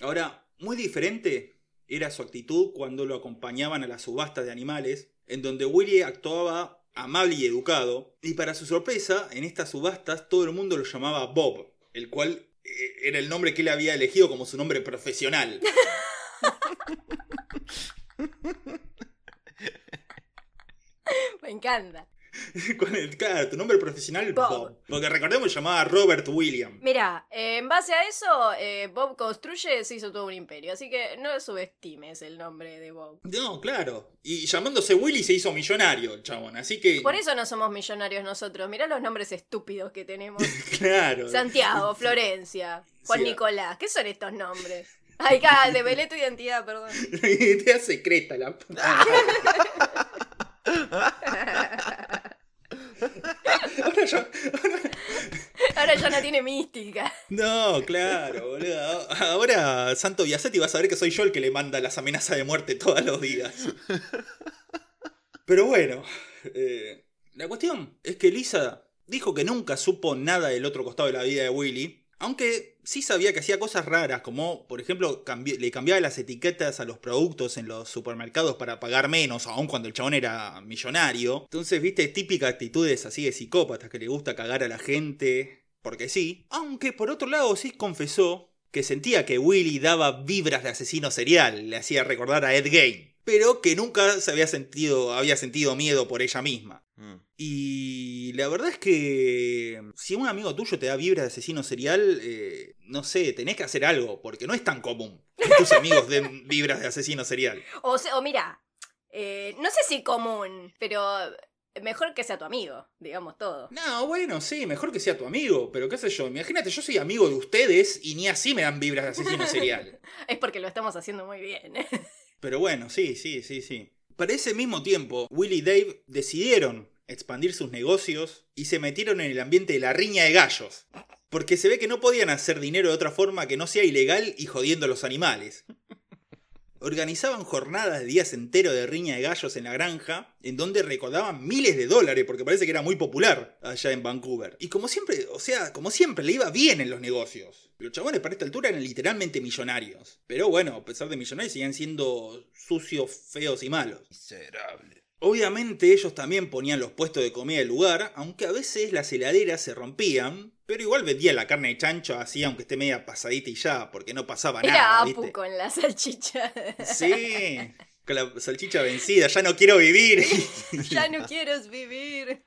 Ahora, muy diferente era su actitud cuando lo acompañaban a las subastas de animales, en donde Willy actuaba amable y educado, y para su sorpresa, en estas subastas todo el mundo lo llamaba Bob, el cual eh, era el nombre que él había elegido como su nombre profesional. Me encanta. Con el- claro, tu nombre profesional Bob. Bob. Porque recordemos llamaba Robert William. Mira, eh, en base a eso, eh, Bob Construye se hizo todo un imperio, así que no subestimes el nombre de Bob. No, claro. Y llamándose Willy se hizo millonario el chabón, así que... Por eso no somos millonarios nosotros. Mirá los nombres estúpidos que tenemos. Claro. Santiago, Florencia, Juan Sí. Nicolás. ¿Qué son estos nombres? Ay, cada develé tu identidad, perdón. Idea secreta la puta. Ahora ya- Ahora ya no tiene mística. No, claro, boludo. Ahora Santo Biasetti va a saber que soy yo el que le manda las amenazas de muerte todos los días. Pero bueno, eh, la cuestión es que Lisa dijo que nunca supo nada del otro costado de la vida de Willy, aunque sí sabía que hacía cosas raras, como por ejemplo le cambiaba las etiquetas a los productos en los supermercados para pagar menos, aun cuando el chabón era millonario. Entonces, viste, típica actitudes así de psicópatas que le gusta cagar a la gente, porque sí. Aunque por otro lado sí confesó que sentía que Willy daba vibras de asesino serial, le hacía recordar a Ed Gein, pero que nunca se había sentido, había sentido miedo por ella misma. Mm. Y la verdad es que si un amigo tuyo te da vibras de asesino serial, eh, no sé, tenés que hacer algo, porque no es tan común que tus amigos den vibras de asesino serial. O, se- o mira, eh, no sé si común, pero mejor que sea tu amigo, digamos todo. No, bueno, sí, mejor que sea tu amigo, pero qué sé yo, imagínate, yo soy amigo de ustedes y ni así me dan vibras de asesino serial. Es porque lo estamos haciendo muy bien. Pero bueno, sí, sí, sí, sí. Para ese mismo tiempo, Will y Dave decidieron expandir sus negocios y se metieron en el ambiente de la riña de gallos. Porque se ve que no podían hacer dinero de otra forma que no sea ilegal y jodiendo a los animales. Organizaban jornadas de días enteros de riña de gallos en la granja, en donde recaudaban miles de dólares, porque parece que era muy popular allá en Vancouver. Y como siempre, o sea, como siempre, le iba bien en los negocios. Los chabones para esta altura eran literalmente millonarios. Pero bueno, a pesar de millonarios, seguían siendo sucios, feos y malos. Miserable. Obviamente ellos también ponían los puestos de comida del lugar, aunque a veces las heladeras se rompían, pero igual vendían la carne de chancho así, aunque esté media pasadita y ya, porque no pasaba Era nada, Apu ¿viste? con la salchicha. Sí, con la salchicha vencida, ya no quiero vivir. ya no quieres vivir.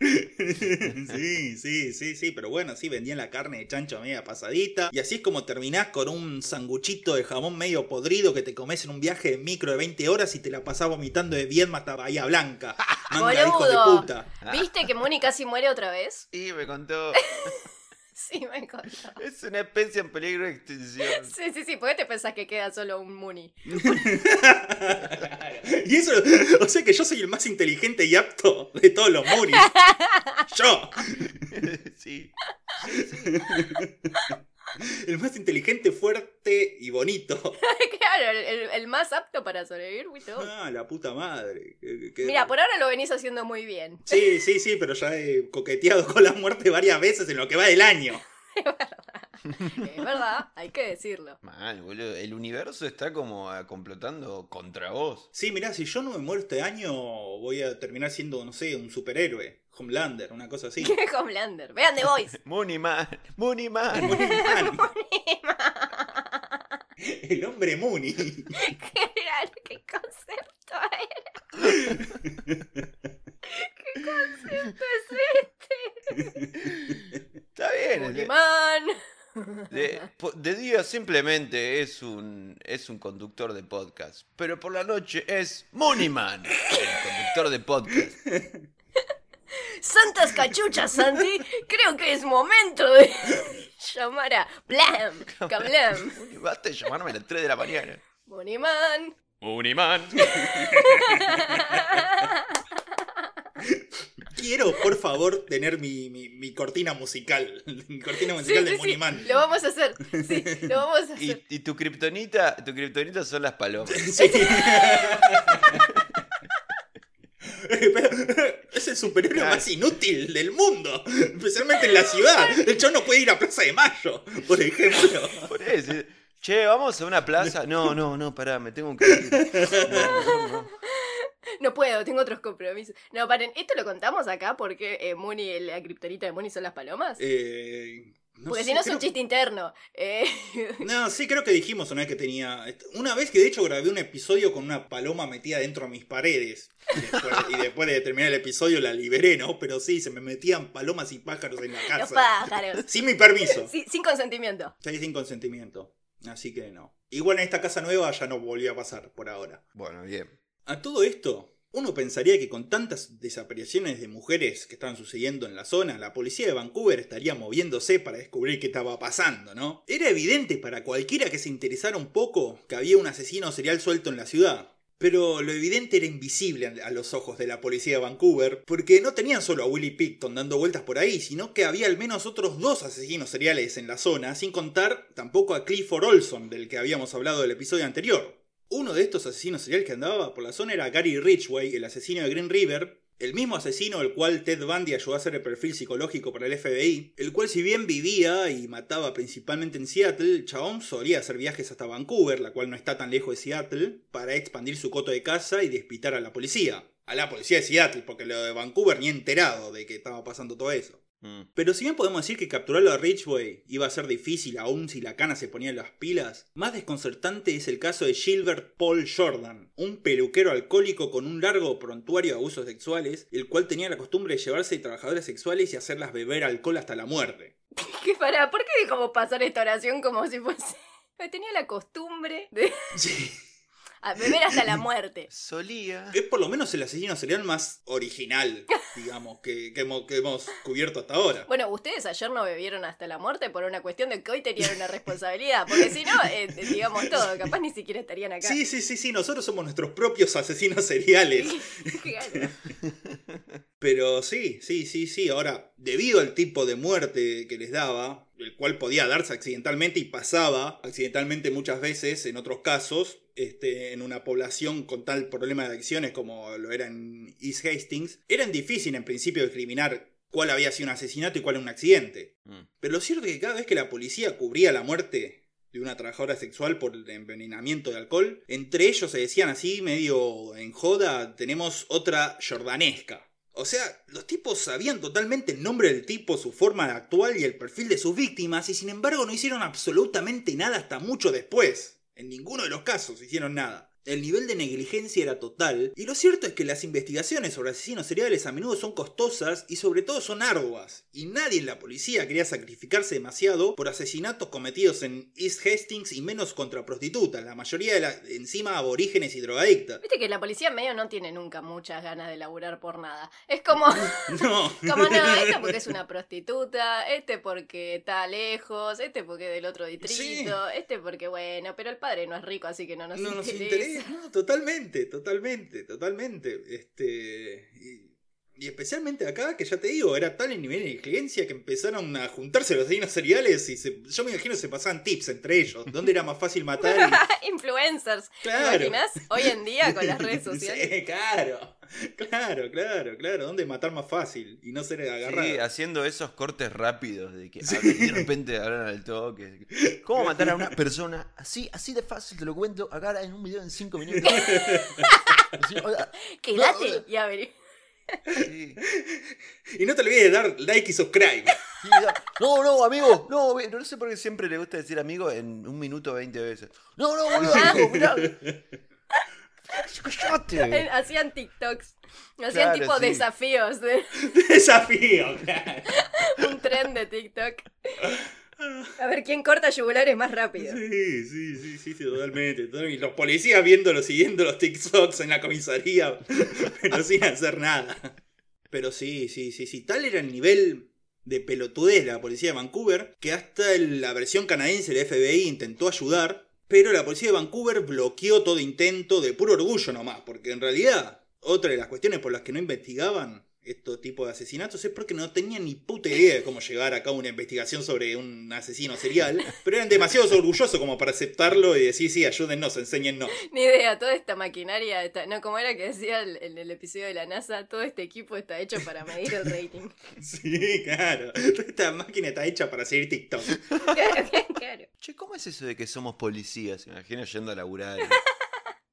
sí, sí, sí, sí, pero bueno, sí, vendían la carne de chancho media pasadita. Y así es como terminás con un sanguchito de jamón medio podrido que te comes en un viaje de micro de 20 horas y te la pasás vomitando de Viedma hasta Bahía Blanca. Manga hijos de Boludo. puta. ¿Viste que Moni casi muere otra vez? Y me contó. Sí, me contó. Es una especie en peligro de extinción. Sí, sí, sí, ¿por qué te pensás que queda solo un Muni? Y eso, o sea que yo soy el más inteligente y apto de todos los muris. Yo, sí. el más inteligente, fuerte y bonito. claro, el, más apto para sobrevivir, vos. Ah, la puta madre. Mira, por ahora lo venís haciendo muy bien. Sí, sí, sí, pero ya he coqueteado con la muerte varias veces en lo que va del año. Es verdad, hay que decirlo. Mal, boludo. El universo está como ah, complotando contra vos. Sí, mirá, si yo no me muero este año, voy a terminar siendo, no sé, un superhéroe. Homelander, una cosa así. ¿Qué Homelander? Vean The Voice. Muniman, Muniman. Mooney Man. El hombre Mooney. Qué raro, qué concepto era. Está bien. De, de día simplemente es un, es un conductor de podcast, pero por la noche es Moneyman, el conductor de podcast. Santas cachuchas, Santi. Creo que es momento de llamar a Blam. Kablam. Basta de llamarme a las 3 de la mañana. Muniman. Moneyman. Quiero, por favor, tener mi, mi, mi cortina musical. Mi cortina musical sí, de sí. Lo vamos a hacer. Sí, lo vamos a Y, hacer. y tu kriptonita, tu kriptonita son las palomas. Sí. Pero, es el superhéroe Claro. más inútil del mundo, especialmente en la ciudad. El chavo no puede ir a Plaza de Mayo, por ejemplo. Por eso. Che, vamos a una plaza. No, no, no, pará, me tengo que ir. No, no. No puedo, tengo otros compromisos. No, paren, ¿esto lo contamos acá porque eh, Muni, la kriptonita de Muni son las palomas? Eh, no porque si no es creo- un chiste interno. Eh, No, sí, creo que dijimos una vez que tenía. Una vez que de hecho grabé un episodio con una paloma metida dentro de mis paredes. Y después, y después de terminar el episodio la liberé, ¿no? Pero sí, se me metían palomas y pájaros en la los casa. pájaros. Sin mi permiso. Sí, sin consentimiento. Sí, sin consentimiento. Así que no. Igual en esta casa nueva ya no volvió a pasar por ahora. Bueno, bien. A todo esto, uno pensaría que con tantas desapariciones de mujeres que estaban sucediendo en la zona, la policía de Vancouver estaría moviéndose para descubrir qué estaba pasando, ¿no? Era evidente para cualquiera que se interesara un poco que había un asesino serial suelto en la ciudad. Pero lo evidente era invisible a los ojos de la policía de Vancouver, porque no tenían solo a Willie Picton dando vueltas por ahí, sino que había al menos otros dos asesinos seriales en la zona, sin contar tampoco a Clifford Olson, del que habíamos hablado del episodio anterior. Uno de estos asesinos seriales que andaba por la zona era Gary Ridgway, el asesino de Green River, el mismo asesino al cual Ted Bundy ayudó a hacer el perfil psicológico para el FBI, el cual si bien vivía y mataba principalmente en Seattle, chabón solía hacer viajes hasta Vancouver, la cual no está tan lejos de Seattle, para expandir su coto de casa y despitar a la policía. A la policía de Seattle, porque lo de Vancouver ni enterado de que estaba pasando todo eso. Mm. Pero si bien podemos decir que capturarlo a Ridgway iba a ser difícil aún si la cana se ponía en las pilas, más desconcertante es el caso de Gilbert Paul Jordan, un peluquero alcohólico con un largo prontuario de abusos sexuales, el cual tenía la costumbre de llevarse a trabajadoras sexuales y hacerlas beber alcohol hasta la muerte. ¿Qué para? ¿Por qué dejamos pasar esta oración como si fuese.? Tenía la costumbre de Sí. A beber hasta la muerte. Solía. Es por lo menos el asesino serial más original, digamos, que, que hemos, que hemos cubierto hasta ahora. Bueno, ustedes ayer no bebieron hasta la muerte por una cuestión de que hoy tenían una responsabilidad. Porque si no, eh, digamos todo, capaz ni siquiera estarían acá. Sí, sí, sí, sí, nosotros somos nuestros propios asesinos seriales. Claro. Pero sí, sí, sí, sí. Ahora, debido al tipo de muerte que les daba, el cual podía darse accidentalmente y pasaba accidentalmente muchas veces en otros casos, este, en una población con tal problema de adicciones como lo era en East Hastings, era difícil en principio discriminar cuál había sido un asesinato y cuál un accidente. Mm. Pero lo cierto es que cada vez que la policía cubría la muerte de una trabajadora sexual por el envenenamiento de alcohol, entre ellos se decían así, medio en joda, tenemos otra jordanesca. O sea, los tipos sabían totalmente el nombre del tipo, su forma de actuar y el perfil de sus víctimas, y sin embargo no hicieron absolutamente nada hasta mucho después. En ninguno de los casos hicieron nada. El nivel de negligencia era total, y lo cierto es que las investigaciones sobre asesinos seriales a menudo son costosas y sobre todo son arduas, y nadie en la policía quería sacrificarse demasiado por asesinatos cometidos en East Hastings y menos contra prostitutas, la mayoría de la, encima aborígenes y drogadictas. Viste que la policía medio no tiene nunca muchas ganas de laburar por nada. Es como, No. como no, este porque es una prostituta, este porque está lejos, este porque es del otro distrito, Sí. este porque bueno, pero el padre no es rico, así que no nos no nos interesa. No, totalmente, totalmente, totalmente. Este. Y, y especialmente acá, que ya te digo, era tal el nivel de negligencia que empezaron a juntarse los asesinos seriales y se- yo me imagino se pasaban tips entre ellos. ¿Dónde era más fácil matar? Y- Influencers. ¿Te Claro. imaginas? Hoy en día con las redes sociales. Sí, claro. Claro, claro, claro. ¿Dónde matar más fácil y no ser agarrado? Sí, haciendo esos cortes rápidos de que de repente hablan al toque. ¿Cómo matar a una persona? Así, así de fácil, te lo cuento acá en un video en 5 minutos. Así, hola, Quédate y averi- sí, Y no te olvides de dar like y subscribe. sí, no, no, amigo, no, no sé por qué siempre le gusta decir amigo en un minuto 20 veces. No, no, boludo, amigo, mirá. ¡Cállate! Hacían TikToks. Hacían Claro, tipo sí. desafíos de Desafío, claro. un tren de TikTok. A ver quién corta yugulares más rápido. Sí, sí, sí, sí, sí, totalmente. totalmente. Y los policías viéndolo, siguiendo los TikToks en la comisaría, pero sin hacer nada. Pero sí, sí, sí, sí. Tal era el nivel de pelotudez de la policía de Vancouver que hasta la versión canadiense del FBI intentó ayudar, pero la policía de Vancouver bloqueó todo intento de puro orgullo nomás, porque en realidad otra de las cuestiones por las que no investigaban estos tipos de asesinatos es porque no tenían ni puta idea de cómo llevar a cabo una investigación sobre un asesino serial, pero eran demasiado orgullosos como para aceptarlo y decir, sí, ayúdennos, enséñennos. Ni idea, toda esta maquinaria, está- no, como era que decía el- en el episodio de la NASA, todo este equipo está hecho para medir el rating. Sí, claro. Toda esta máquina está hecha para seguir TikTok. Claro, claro. Che, ¿cómo es eso de que somos policías? Imagino yendo a laburar.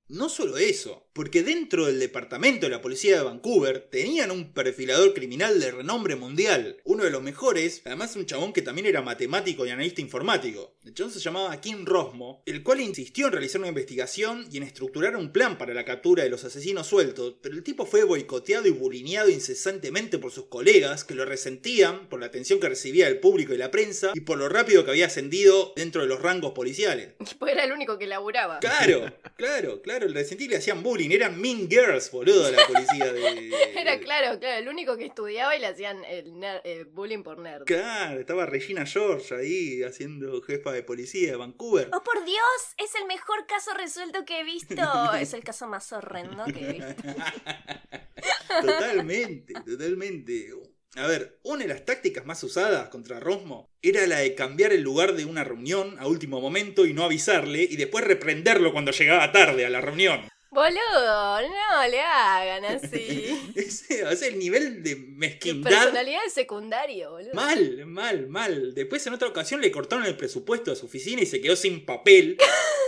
No solo eso, porque dentro del departamento de la policía de Vancouver tenían un perfilador criminal de renombre mundial, uno de los mejores, además un chabón que también era matemático y analista informático. El chabón se llamaba Kim Rosmo, el cual insistió en realizar una investigación y en estructurar un plan para la captura de los asesinos sueltos, pero el tipo fue boicoteado y bulineado incesantemente por sus colegas que lo resentían por la atención que recibía del público y la prensa y por lo rápido que había ascendido dentro de los rangos policiales. Pues era el único que laburaba. Claro, claro, claro. El resentido le hacían bullying. Eran mean girls, boludo, la policía de. Era claro, claro, el único que estudiaba y le hacían el ner- eh, bullying por nerd. Claro, estaba Regina George ahí haciendo jefa de policía de Vancouver. ¡Oh, por Dios! Es el mejor caso resuelto que he visto. Es el caso más horrendo que he visto. Totalmente, totalmente. A ver, una de las tácticas más usadas contra Rosmo era la de cambiar el lugar de una reunión a último momento y no avisarle y después reprenderlo cuando llegaba tarde a la reunión. Boludo, no le hagan así. Ese, sea, el nivel de mezquindad. personalidad de secundario, boludo. Mal, mal, mal. Después en otra ocasión le cortaron el presupuesto de su oficina y se quedó sin papel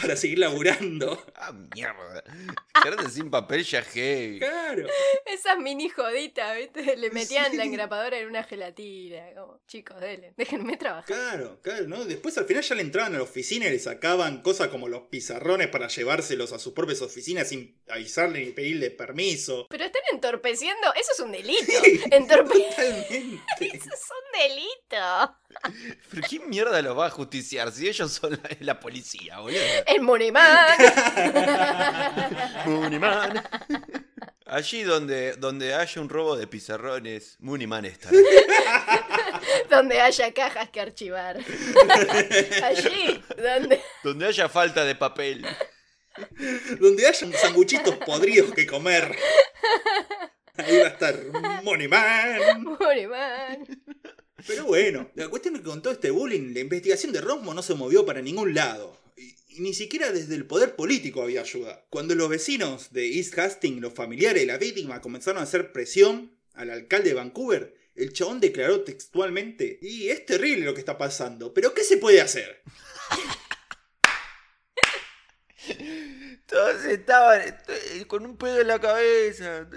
para seguir laburando. ah, mierda. Quedarte sin papel ya heavy. Claro. Esas mini joditas, ¿viste? Le metían la engrapadora en una gelatina. Como, chicos, denle, déjenme trabajar. Claro, claro, ¿no? Después al final ya le entraban a la oficina y le sacaban cosas como los pizarrones para llevárselos a sus propias oficinas sin avisarle ni pedirle permiso. Pero están entorpeciendo, eso es un delito. Sí, Entorpe... Totalmente. Eso es un delito. ¿Pero quién mierda los va a justiciar si ellos son la, la policía, boludo? El Muniman. Muniman. Allí donde, donde haya un robo de pizarrones, Muniman estará. donde haya cajas que archivar. Allí, donde. Donde haya falta de papel. Donde haya sanguchitos podridos que comer. Ahí va a estar Money Man. Pero bueno, la cuestión es que con todo este bullying, la investigación de Rosmo no se movió para ningún lado. Y, y ni siquiera desde el poder político había ayuda. Cuando los vecinos de East Hastings, los familiares de la víctima, comenzaron a hacer presión al alcalde de Vancouver, el chabón declaró textualmente, y es terrible lo que está pasando, pero ¿qué se puede hacer? Todos estaban eh, con un pedo en la cabeza.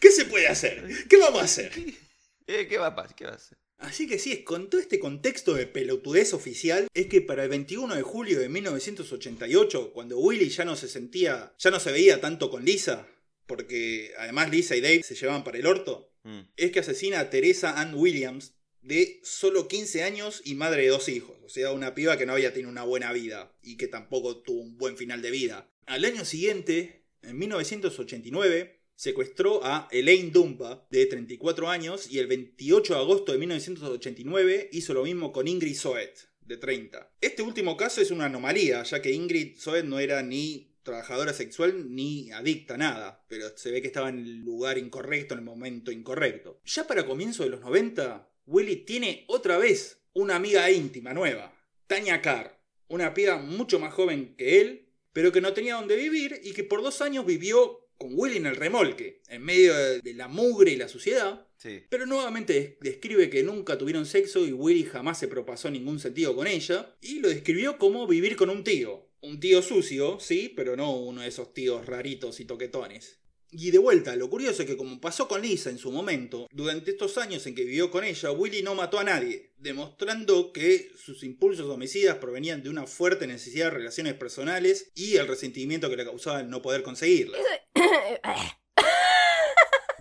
¿Qué se puede hacer? ¿Qué vamos a hacer? Eh, ¿Qué va a pasar? ¿Qué va a hacer? Así que sí, es con todo este contexto de pelotudez oficial, es que para el 21 de julio de 1988, cuando Willy ya no se sentía, ya no se veía tanto con Lisa, porque además Lisa y Dave se llevaban para el orto, Mm. es que asesina a Teresa Ann Williams, de solo 15 años y madre de dos hijos, o sea, una piba que no había tenido una buena vida y que tampoco tuvo un buen final de vida. Al año siguiente, en 1989, secuestró a Elaine Dumpa, de 34 años, y el 28 de agosto de 1989 hizo lo mismo con Ingrid Soet, de 30. Este último caso es una anomalía, ya que Ingrid Soet no era ni trabajadora sexual ni adicta a nada, pero se ve que estaba en el lugar incorrecto, en el momento incorrecto. Ya para comienzo de los 90, Willy tiene otra vez una amiga íntima nueva, Tanya Carr, una piba mucho más joven que él, pero que no tenía dónde vivir y que por dos años vivió con Willy en el remolque, en medio de la mugre y la suciedad, Sí. pero nuevamente des- describe que nunca tuvieron sexo y Willy jamás se propasó ningún sentido con ella, y lo describió como vivir con un tío. Un tío sucio, sí, pero no uno de esos tíos raritos y toquetones. Y de vuelta, lo curioso es que como pasó con Lisa en su momento, durante estos años en que vivió con ella, Willy no mató a nadie, demostrando que sus impulsos homicidas provenían de una fuerte necesidad de relaciones personales y el resentimiento que le causaba el no poder conseguirlas.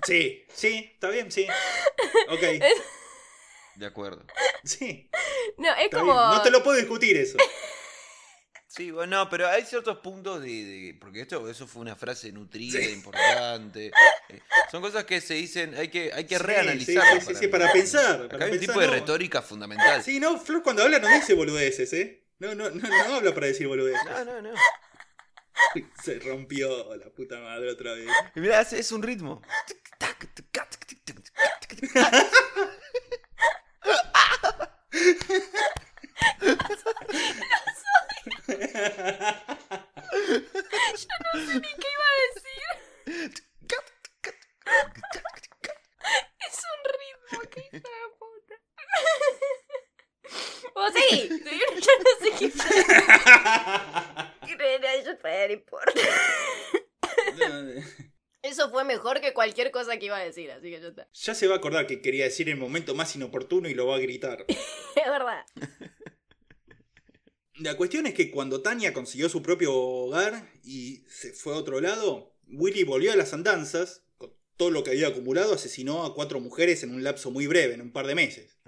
Sí, sí, está bien, sí. Ok, De acuerdo. sí. no, es está como. bien. No te lo puedo discutir eso. Sí, bueno, no, pero hay ciertos puntos de, de- porque esto eso fue una frase nutrida, Sí. importante. eh, son cosas que se dicen, hay que hay que Sí, reanalizar. sí, sí, sí, para pensar, Acá para hay un pensar, tipo de no. retórica fundamental. Sí, no, Flor cuando habla no dice boludeces, ¿eh? No, no, no, no habla para decir boludeces. No, no, no. Se rompió la puta madre otra vez. Y mira, es, es un ritmo. ¿Qué iba a decir? Es un ritmo, que hijo de puta. O sí, yo no sé qué no importa. Eso fue mejor que cualquier cosa que iba a decir, así que ya está. Ya se va a acordar que quería decir el momento más inoportuno y lo va a gritar. Es verdad. La cuestión es que cuando Tania consiguió su propio hogar y se fue a otro lado, Willy volvió a las andanzas, con todo lo que había acumulado, asesinó a cuatro mujeres en un lapso muy breve, en un par de meses.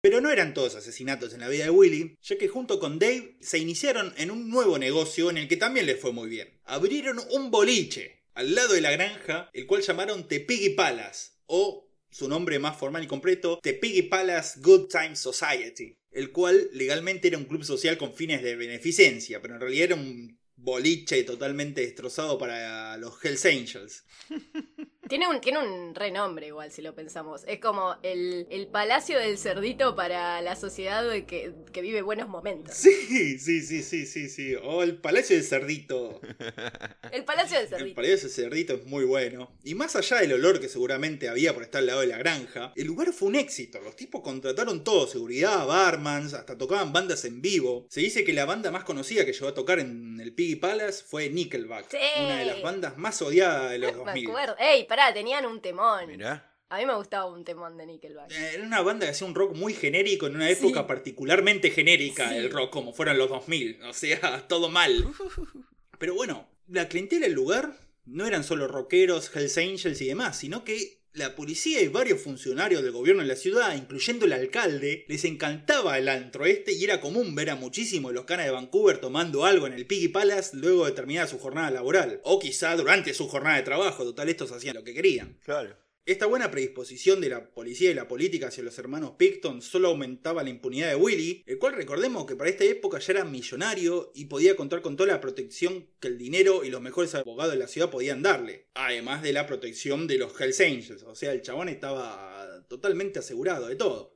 Pero no eran todos asesinatos en la vida de Willy, ya que junto con Dave se iniciaron en un nuevo negocio en el que también les fue muy bien. Abrieron un boliche al lado de la granja, el cual llamaron The Piggy Palace, o su nombre más formal y completo, The Piggy Palace Good Time Society, el cual legalmente era un club social con fines de beneficencia, pero en realidad era un boliche totalmente destrozado para los Hells Angels. Tiene un, tiene un renombre igual, si lo pensamos. Es como el, el palacio del cerdito para la sociedad que, que vive buenos momentos. Sí, sí, sí, sí, sí, sí. O el Palacio del Cerdito. El palacio del El cerdito. Palacio del Cerdito es muy bueno. Y más allá del olor que seguramente había por estar al lado de la granja, el lugar fue un éxito. Los tipos contrataron todo, seguridad, barmans, hasta tocaban bandas en vivo. Se dice que la banda más conocida que llegó a tocar en el Piggy Palace fue Nickelback. Sí. Una de las bandas más odiadas de los Me 2000. acuerdo. Ey, pará, tenían un temón. Mirá. A mí me gustaba un temón de Nickelback. Eh, Era una banda que hacía un rock muy genérico en una Sí. época particularmente genérica, Sí. el rock, como fueran los 2000. O sea, todo mal. Pero bueno, la clientela del lugar no eran solo rockeros, Hells Angels y demás, sino que la policía y varios funcionarios del gobierno de la ciudad, incluyendo el alcalde, les encantaba el antro este y era común ver a muchísimos los canas de Vancouver tomando algo en el Piggy Palace luego de terminar su jornada laboral. O quizá durante su jornada de trabajo, total estos hacían lo que querían. Claro. Esta buena predisposición de la policía y la política hacia los hermanos Picton solo aumentaba la impunidad de Willy, el cual recordemos que para esta época ya era millonario y podía contar con toda la protección que el dinero y los mejores abogados de la ciudad podían darle, además de la protección de los Hells Angels, o sea, el chabón estaba totalmente asegurado de todo.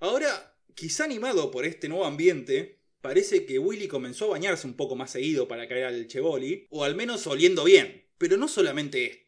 Ahora, quizá animado por este nuevo ambiente, parece que Willy comenzó a bañarse un poco más seguido para caer al Chevoli, o al menos oliendo bien. Pero no solamente esto,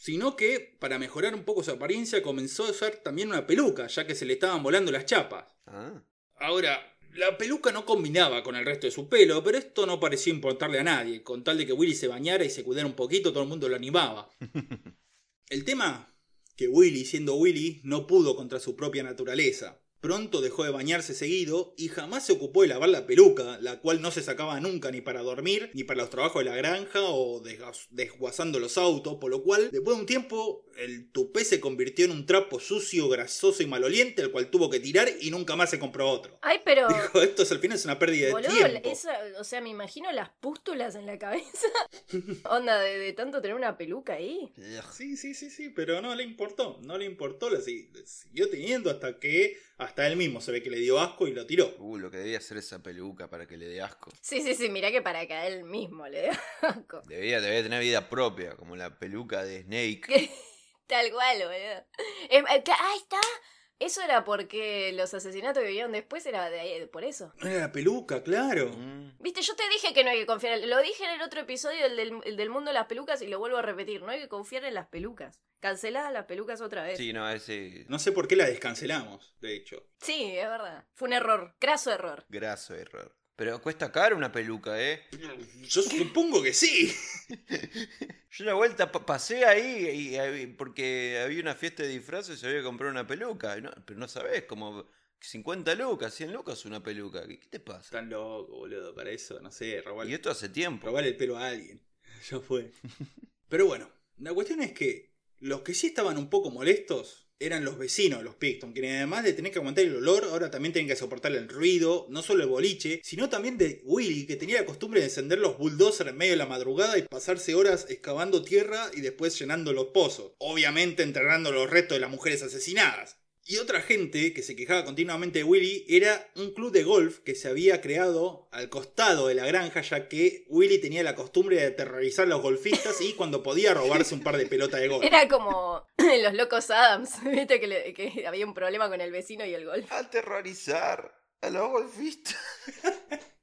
sino que, para mejorar un poco su apariencia, comenzó a usar también una peluca, ya que se le estaban volando las chapas. Ah. Ahora, la peluca no combinaba con el resto de su pelo, pero esto no pareció importarle a nadie. Con tal de que Willy se bañara y se cuidara un poquito, todo el mundo lo animaba. El tema, que Willy, siendo Willy, no pudo contra su propia naturaleza. Pronto dejó de bañarse seguido y jamás se ocupó de lavar la peluca, la cual no se sacaba nunca ni para dormir, ni para los trabajos de la granja o desguazando los autos, por lo cual, después de un tiempo, el tupé se convirtió en un trapo sucio, grasoso y maloliente, el cual tuvo que tirar y nunca más se compró otro. Ay, pero. Dijo, esto es, al final es una pérdida de Boludo, tiempo. esa- o sea, me imagino las pústulas en la cabeza. Onda de, de tanto tener una peluca ahí. Sí, sí, sí, sí, pero no le importó, no le importó, lo siguió teniendo hasta que hasta él mismo se ve que le dio asco y lo tiró. Uh, lo que debía hacer esa peluca para que le dé asco. Sí, sí, sí, mirá que para que a él mismo le dé asco. Debía, debía tener vida propia, como la peluca de Snake. Tal cual, boludo. Em, eh, ca- ahí está. Eso era porque los asesinatos que vinieron después era de ahí, por eso. Era la peluca, claro. Mm. Viste, yo te dije que no hay que confiar. en- Lo dije en el otro episodio, el del, el del mundo de las pelucas, y lo vuelvo a repetir. No hay que confiar en las pelucas. Canceladas las pelucas otra vez. Sí, no, ese No sé por qué la descancelamos, de hecho. Sí, es verdad. Fue un error. Graso error. graso error. Pero cuesta caro una peluca, ¿eh? Yo supongo que sí. Yo una vuelta pa- pasé ahí y, y- porque había una fiesta de disfraces y se había comprado una peluca. no- pero no sabés, como 50 lucas, 100 lucas una peluca. ¿Qué, qué te pasa? Están locos, boludo, para eso, no sé, robar, Y esto hace tiempo. robar el pelo a alguien. Ya fue. Pero bueno, la cuestión es que los que sí estaban un poco molestos eran los vecinos, los Picton, que además de tener que aguantar el olor, ahora también tienen que soportar el ruido, no solo el boliche, sino también de Willy, que tenía la costumbre de encender los bulldozers en medio de la madrugada y pasarse horas excavando tierra y después llenando los pozos, obviamente enterrando los restos de las mujeres asesinadas. Y otra gente que se quejaba continuamente de Willy era un club de golf que se había creado al costado de la granja, ya que Willy tenía la costumbre de aterrorizar a los golfistas y cuando podía robarse un par de pelotas de golf. Era como los locos Adams, viste que, le- que había un problema con el vecino y el golf. Aterrorizar a los golfistas.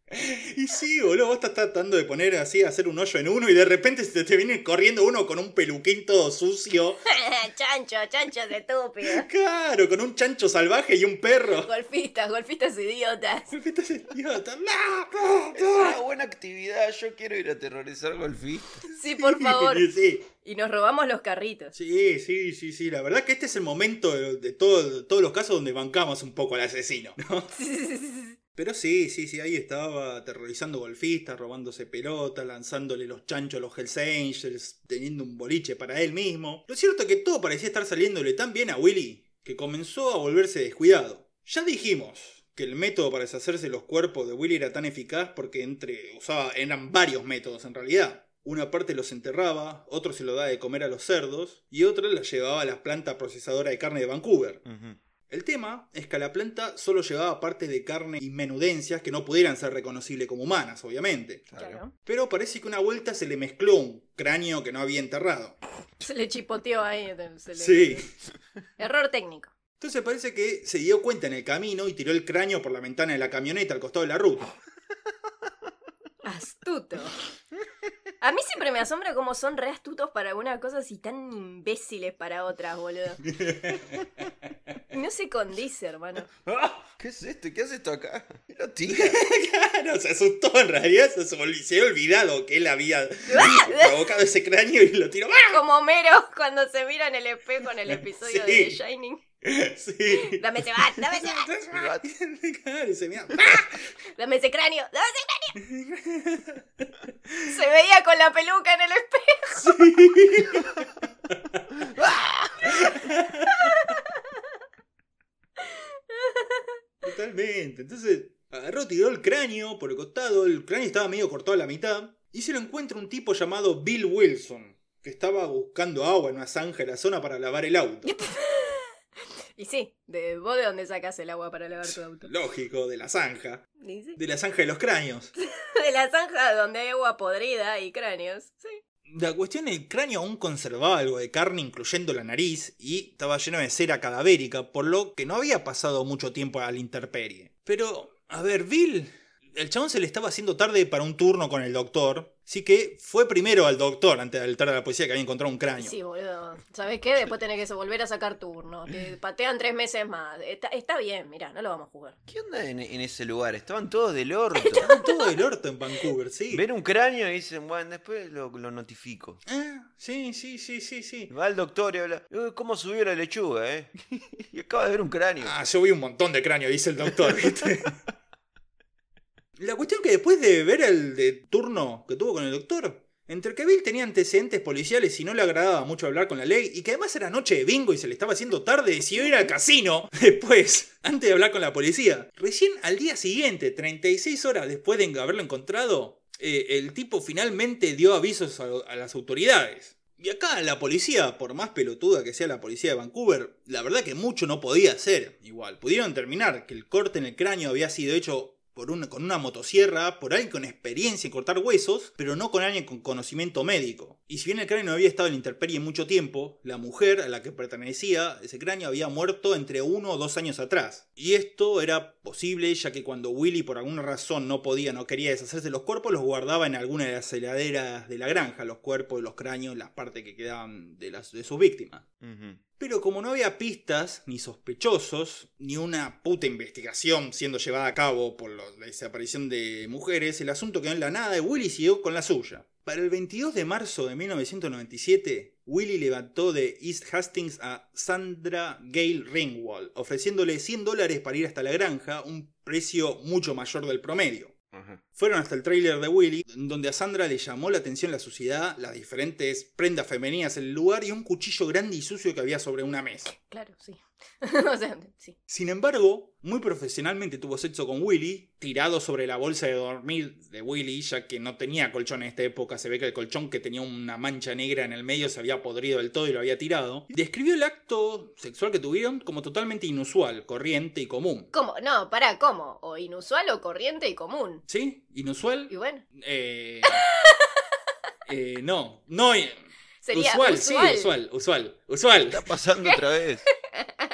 Y sí, boludo, vos estás tratando de poner así, hacer un hoyo en uno y de repente se te viene corriendo uno con un peluquín todo sucio. chancho, chanchos estúpidos. Claro, con un chancho salvaje y un perro. Golfistas, golfistas idiotas. Golfistas idiotas. ¡No! ¡No! Es una buena actividad. Yo quiero ir a aterrorizar golfistas. Sí, por favor. Sí, Y nos robamos los carritos. sí, sí, sí, sí. La verdad que este es el momento de, de todo- todos los casos donde bancamos un poco al asesino, ¿no? Pero sí, sí, sí, ahí estaba aterrorizando golfistas, robándose pelota, lanzándole los chanchos a los Hells Angels, teniendo un boliche para él mismo. Lo cierto es que todo parecía estar saliéndole tan bien a Willy que comenzó a volverse descuidado. Ya dijimos que el método para deshacerse de los cuerpos de Willy era tan eficaz porque entre usaba eran varios métodos en realidad. Una parte los enterraba, otro se lo daba de comer a los cerdos y otra la llevaba a la planta procesadora de carne de Vancouver. El tema es que a la planta solo llevaba partes de carne y menudencias que no pudieran ser reconocibles como humanas, obviamente. Claro. Pero parece que una vuelta se le mezcló un cráneo que no había enterrado. Se le chipoteó ahí. se le- Sí. Error técnico. Entonces parece que se dio cuenta en el camino y tiró el cráneo por la ventana de la camioneta al costado de la ruta. Astuto. A mí siempre me asombra cómo son re astutos para algunas cosas y tan imbéciles para otras, boludo. No se condice, hermano. ¡Ah! ¿Qué es esto? ¿Qué hace esto acá? Lo tira. claro, se asustó en realidad, se, se había olvidado que él había provocado ese cráneo y lo tiró. ¡Ah! Como Homero cuando se mira en el espejo en el episodio Sí. de The Shining. Sí. Dame ese bat, dame ese bat, Claro, y se mira. dame ese cráneo, dame ese cráneo. Se veía con la peluca en el espejo. Totalmente. Entonces, agarró, tiró el cráneo por el costado. El cráneo estaba medio cortado a la mitad. Y se lo encuentra un tipo llamado Bill Wilson, que estaba buscando agua en una zanja de la zona para lavar el auto. Y sí, de vos de dónde sacas el agua para lavar tu auto. Lógico, de la zanja. Sí. De la zanja de los cráneos. De la zanja donde hay agua podrida y cráneos. Sí. La cuestión, el cráneo aún conservaba algo de carne, incluyendo la nariz, y estaba lleno de cera cadavérica, por lo que no había pasado mucho tiempo a la intemperie. Pero, a ver, Bill, el chabón se le estaba haciendo tarde para un turno con el doctor, así que fue primero al doctor antes de alertar a la policía que había encontrado un cráneo. Sí, boludo. ¿Sabes qué? Después tenés que volver a sacar turno. Te patean tres meses más. Está, está bien, mirá, no lo vamos a jugar. ¿Qué onda en, en ese lugar? Estaban todos del orto. Estaban todo del orto en Vancouver, sí. Ven un cráneo y dicen, bueno, después lo, lo notifico. Ah, sí, sí, sí, sí, sí. Va al doctor y habla, "Eh, ¿cómo subió la lechuga, eh? y acaba de ver un cráneo. Ah, yo vi un montón de cráneo, dice el doctor, ¿viste? La cuestión que después de ver el de turno que tuvo con el doctor, entre que Bill tenía antecedentes policiales y no le agradaba mucho hablar con la ley, y que además era noche de bingo y se le estaba haciendo tarde, decidió ir al casino después, antes de hablar con la policía. Recién al día siguiente, 36 horas después de haberlo encontrado, eh, el tipo finalmente dio avisos a, a las autoridades. Y acá la policía, por más pelotuda que sea la policía de Vancouver, la verdad que mucho no podía hacer. Igual, pudieron terminar que el corte en el cráneo había sido hecho por con una motosierra, por alguien con experiencia en cortar huesos, pero no con alguien con conocimiento médico. Y si bien el cráneo no había estado en la intemperie mucho tiempo, la mujer a la que pertenecía ese cráneo había muerto entre uno o dos años atrás. Y esto era posible ya que cuando Willy por alguna razón no podía, no quería deshacerse de los cuerpos, los guardaba en alguna de las heladeras de la granja, los cuerpos, los cráneos, las partes que quedaban de, las, de sus víctimas. Pero como no había pistas, ni sospechosos, ni una puta investigación siendo llevada a cabo por la desaparición de mujeres, el asunto quedó en la nada y Willy siguió con la suya. Para el 22 de marzo de 1997, Willy levantó de East Hastings a Sandra Gale Ringwald, ofreciéndole 100 dólares para ir hasta la granja, un precio mucho mayor del promedio. Ajá. Fueron hasta el tráiler de Willy, donde a Sandra le llamó la atención la suciedad, las diferentes prendas femeninas en el lugar y un cuchillo grande y sucio que había sobre una mesa. Claro, sí. o sea, sí. Sin embargo, muy profesionalmente tuvo sexo con Willy, tirado sobre la bolsa de dormir de Willy, ya que no tenía colchón en esta época. Se ve que el colchón que tenía una mancha negra en el medio se había podrido del todo y lo había tirado. Describió el acto sexual que tuvieron como totalmente inusual, corriente y común. ¿Cómo? No, pará, ¿cómo? O inusual o corriente y común. ¿Sí? ¿Inusual? Y bueno, Eh, eh, no, no. sería usual, usual. sí, usual, usual, usual. Está pasando otra vez.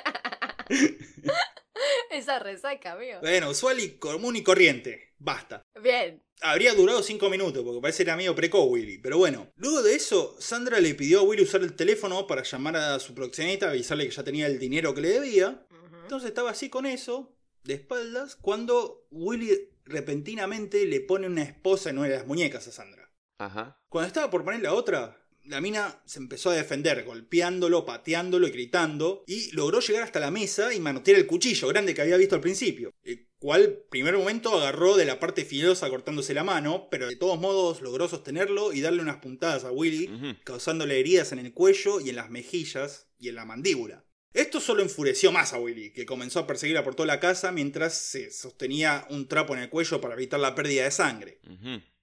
Esa resaca, amigo. Bueno, usual y común y corriente. Basta. Bien. Habría durado 5 minutos, porque parece que era medio preco Willy. Pero bueno, luego de eso, Sandra le pidió a Willy usar el teléfono para llamar a su proxeneta, avisarle que ya tenía el dinero que le debía. Entonces estaba así con eso, de espaldas, cuando Willy repentinamente le pone una esposa en una de las muñecas a Sandra. Ajá. Cuando estaba por poner la otra, la mina se empezó a defender, golpeándolo, pateándolo y gritando, y logró llegar hasta la mesa y manotear el cuchillo grande que había visto al principio, el cual, primer momento, agarró de la parte filosa cortándose la mano, pero de todos modos logró sostenerlo y darle unas puntadas a Willy, causándole heridas en el cuello y en las mejillas y en la mandíbula. Esto solo enfureció más a Willy, que comenzó a perseguirla por toda la casa mientras se sostenía un trapo en el cuello para evitar la pérdida de sangre.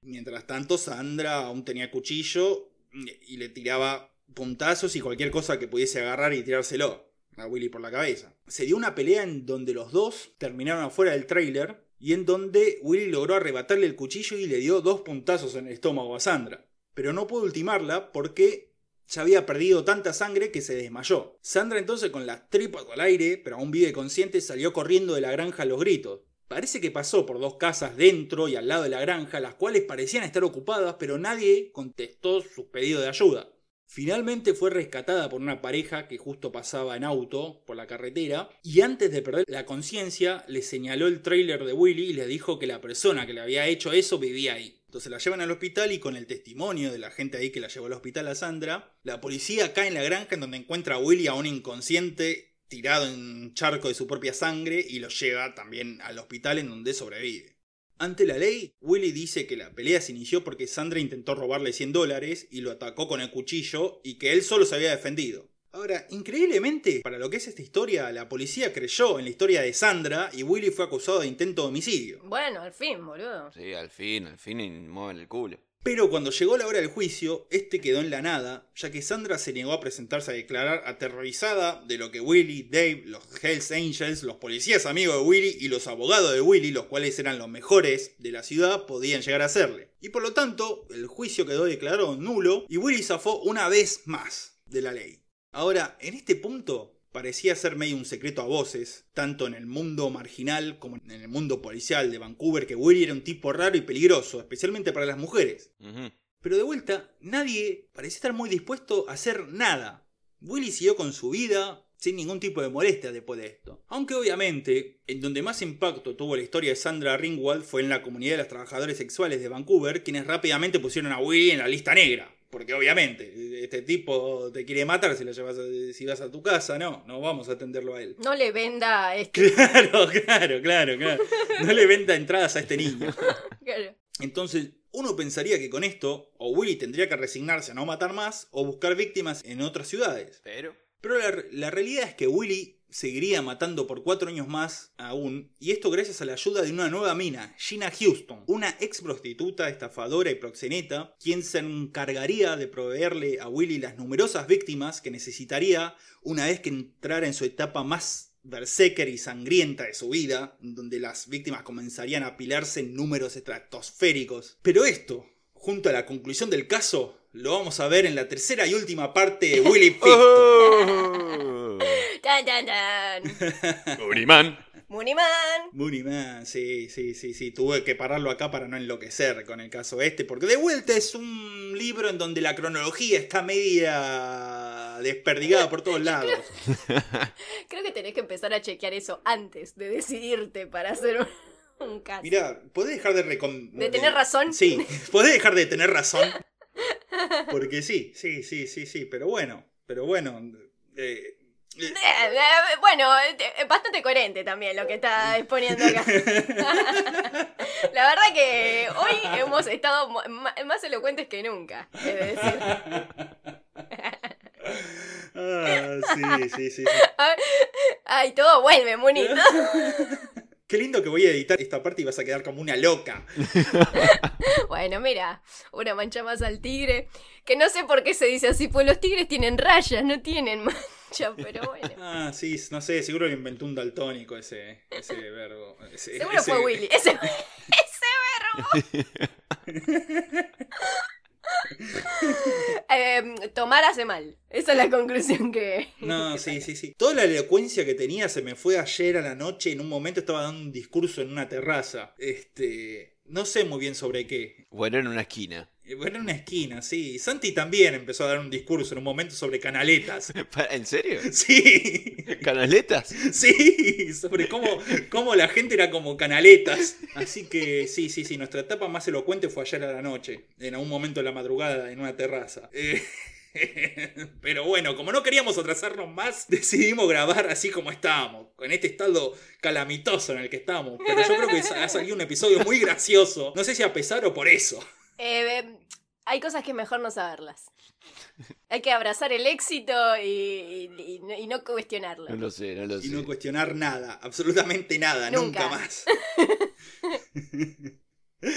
Mientras tanto, Sandra aún tenía cuchillo y le tiraba puntazos y cualquier cosa que pudiese agarrar y tirárselo a Willy por la cabeza. Se dio una pelea en donde los dos terminaron afuera del trailer y en donde Willy logró arrebatarle el cuchillo y le dio dos puntazos en el estómago a Sandra. Pero no pudo ultimarla porque ya había perdido tanta sangre que se desmayó. Sandra entonces con las tripas al aire, pero aún vive consciente, salió corriendo de la granja a los gritos. Parece que pasó por dos casas dentro y al lado de la granja, las cuales parecían estar ocupadas, pero nadie contestó su pedido de ayuda. Finalmente fue rescatada por una pareja que justo pasaba en auto por la carretera y antes de perder la conciencia le señaló el tráiler de Willy y le dijo que la persona que le había hecho eso vivía ahí. Entonces la llevan al hospital y con el testimonio de la gente ahí que la llevó al hospital a Sandra, la policía cae en la granja en donde encuentra a Willy aún inconsciente tirado en un charco de su propia sangre y lo lleva también al hospital en donde sobrevive. Ante la ley, Willy dice que la pelea se inició porque Sandra intentó robarle 100 dólares y lo atacó con el cuchillo y que él solo se había defendido. Ahora, increíblemente, para lo que es esta historia, la policía creyó en la historia de Sandra y Willy fue acusado de intento de homicidio. Bueno, al fin, boludo. Sí, al fin, al fin y mueven el culo. Pero cuando llegó la hora del juicio, este quedó en la nada, ya que Sandra se negó a presentarse a declarar aterrorizada de lo que Willy, Dave, los Hells Angels, los policías amigos de Willy y los abogados de Willy, los cuales eran los mejores de la ciudad, podían llegar a hacerle. Y por lo tanto, el juicio quedó declarado nulo y Willy zafó una vez más de la ley. Ahora, en este punto, parecía ser medio un secreto a voces, tanto en el mundo marginal como en el mundo policial de Vancouver, que Willy era un tipo raro y peligroso, especialmente para las mujeres. Pero de vuelta, nadie parecía estar muy dispuesto a hacer nada. Willy siguió con su vida sin ningún tipo de molestia después de esto. Aunque obviamente, en donde más impacto tuvo la historia de Sandra Ringwald fue en la comunidad de los trabajadores sexuales de Vancouver, quienes rápidamente pusieron a Willy en la lista negra. Porque obviamente, este tipo te quiere matar si lo llevas a- si vas a tu casa, no, no vamos a atenderlo a él. No le venda este. Claro, claro, claro, claro. No le venda entradas a este niño. Claro. Entonces, uno pensaría que con esto, o Willy tendría que resignarse a no matar más, o buscar víctimas en otras ciudades. Pero. Pero la, la realidad es que Willy seguiría matando por cuatro años más aún, y esto gracias a la ayuda de una nueva mina, Gina Houston, una ex prostituta, estafadora y proxeneta, quien se encargaría de proveerle a Willy las numerosas víctimas que necesitaría una vez que entrara en su etapa más berserker y sangrienta de su vida, donde las víctimas comenzarían a apilarse en números estratosféricos. Pero esto, junto a la conclusión del caso, lo vamos a ver en la tercera y última parte de Willy Picton. Tan, tan, tan. Uriman. Muniman. Mooneyman, sí, sí, sí, sí. Tuve que pararlo acá para no enloquecer con el caso este, porque de vuelta es un libro en donde la cronología está media desperdigada por todos lados. Creo que tenés que empezar a chequear eso antes de decidirte para hacer un, un caso. Mira, ¿podés dejar de recon... ¿De tener razón? Sí, podés dejar de tener razón. Porque sí, sí, sí, sí, sí, pero bueno, pero bueno. eh, bueno, eh, bastante coherente también lo que está exponiendo acá. La verdad que hoy hemos estado más elocuentes que nunca. Es decir, ah, sí, sí, sí, sí. ay, todo vuelve, Munito. Qué lindo que voy a editar esta parte y vas a quedar como una loca. Bueno, mira, una mancha más al tigre. Que no sé por qué se dice así, pues los tigres tienen rayas, no tienen pero bueno. Ah, sí, no sé, seguro lo inventó un daltónico ese, ese verbo. ese- Seguro ese- fue Willy. Ese, ese verbo. Em, tomar hace mal. Esa es la conclusión que. No, sí, sí, sí. Toda la elocuencia que tenía se me fue ayer a la noche. En un momento estaba dando un discurso en una terraza. Este. No sé muy bien sobre qué. Bueno, en una esquina. Eh, Bueno, en una esquina, sí. Santi también empezó a dar un discurso en un momento sobre canaletas. ¿En serio? Sí, ¿Canaletas? sí, sobre cómo, cómo la gente era como canaletas. Así que sí, sí, sí, nuestra etapa más elocuente fue ayer a la noche, en algún momento de la madrugada, en una terraza. Eh, pero bueno, como no queríamos atrasarnos más, decidimos grabar así como estábamos, con este estado calamitoso en el que estamos. Pero yo creo que ha salido un episodio muy gracioso. No sé si a pesar o por eso. Eh, hay cosas que es mejor no saberlas. Hay que abrazar el éxito y, y- y no- cuestionarlo. No lo sé, no lo sé. Y no cuestionar nada, absolutamente nada, nunca, Nunca. más.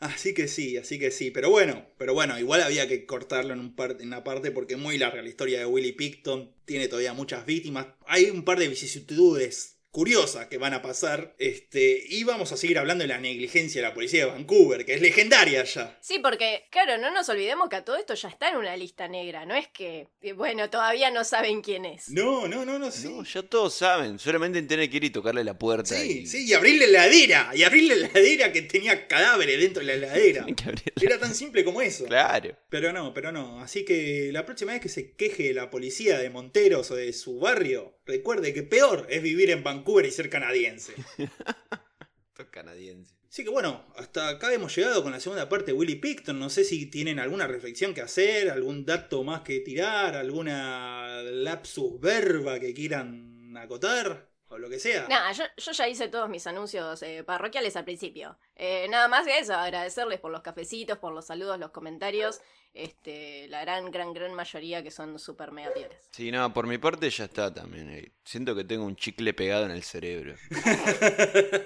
así que sí, así que sí. Pero bueno, pero bueno, igual había que cortarlo en, un par- en una parte porque es muy larga la historia de Willie Picton. Tiene todavía muchas víctimas. Hay un par de vicisitudes curiosas que van a pasar. Este, y vamos a seguir hablando de la negligencia de la policía de Vancouver, que es legendaria ya. Sí, porque, claro, no nos olvidemos que a todo esto ya está en una lista negra. No es que, eh, bueno, todavía no saben quién es. No, no, no, no, sí. No, ya todos saben. Solamente tienen que ir y tocarle la puerta. Sí, y... sí, y abrirle la heladera. Y abrirle la heladera que tenía cadáveres dentro de la heladera. Abrirla. Era tan simple como eso. Claro. Pero no, pero no. Así que la próxima vez que se queje la policía de Monteros o de su barrio, recuerde que peor es vivir en Vancouver y ser canadiense. Canadiense. Así que bueno, hasta acá hemos llegado con la segunda parte de Willy Picton. No sé si tienen alguna reflexión que hacer, algún dato más que tirar, alguna lapsus verba que quieran acotar, o lo que sea. Nada, yo, yo ya hice todos mis anuncios eh, parroquiales al principio. Eh, nada más que eso, agradecerles por los cafecitos, por los saludos, los comentarios. Este, la gran, gran, gran mayoría que son súper mega piolas. Sí, no, por mi parte ya está también. eh. Siento que tengo un chicle pegado en el cerebro.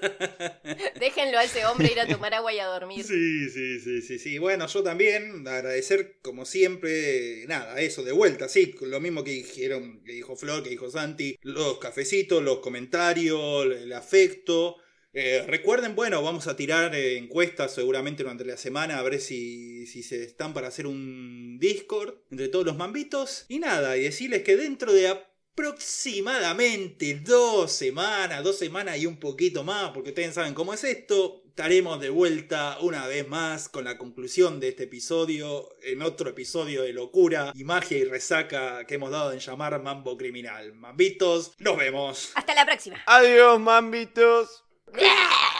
Déjenlo a ese hombre ir a tomar agua y a dormir. Sí, sí, sí, sí, sí. Bueno, yo también agradecer como siempre, nada, eso de vuelta, sí, lo mismo que dijeron, que dijo Flor, que dijo Santi, los cafecitos, los comentarios, el afecto. Eh, recuerden, bueno, vamos a tirar eh, encuestas seguramente durante la semana a ver si, si se están para hacer un Discord entre todos los mambitos. Y nada, y decirles que dentro de aproximadamente dos semanas, dos semanas y un poquito más, porque ustedes saben cómo es esto, estaremos de vuelta una vez más con la conclusión de este episodio, en otro episodio de locura y magia y resaca que hemos dado en llamar Mambo Criminal. Mambitos, nos vemos. Hasta la próxima. Adiós, mambitos. Yeah!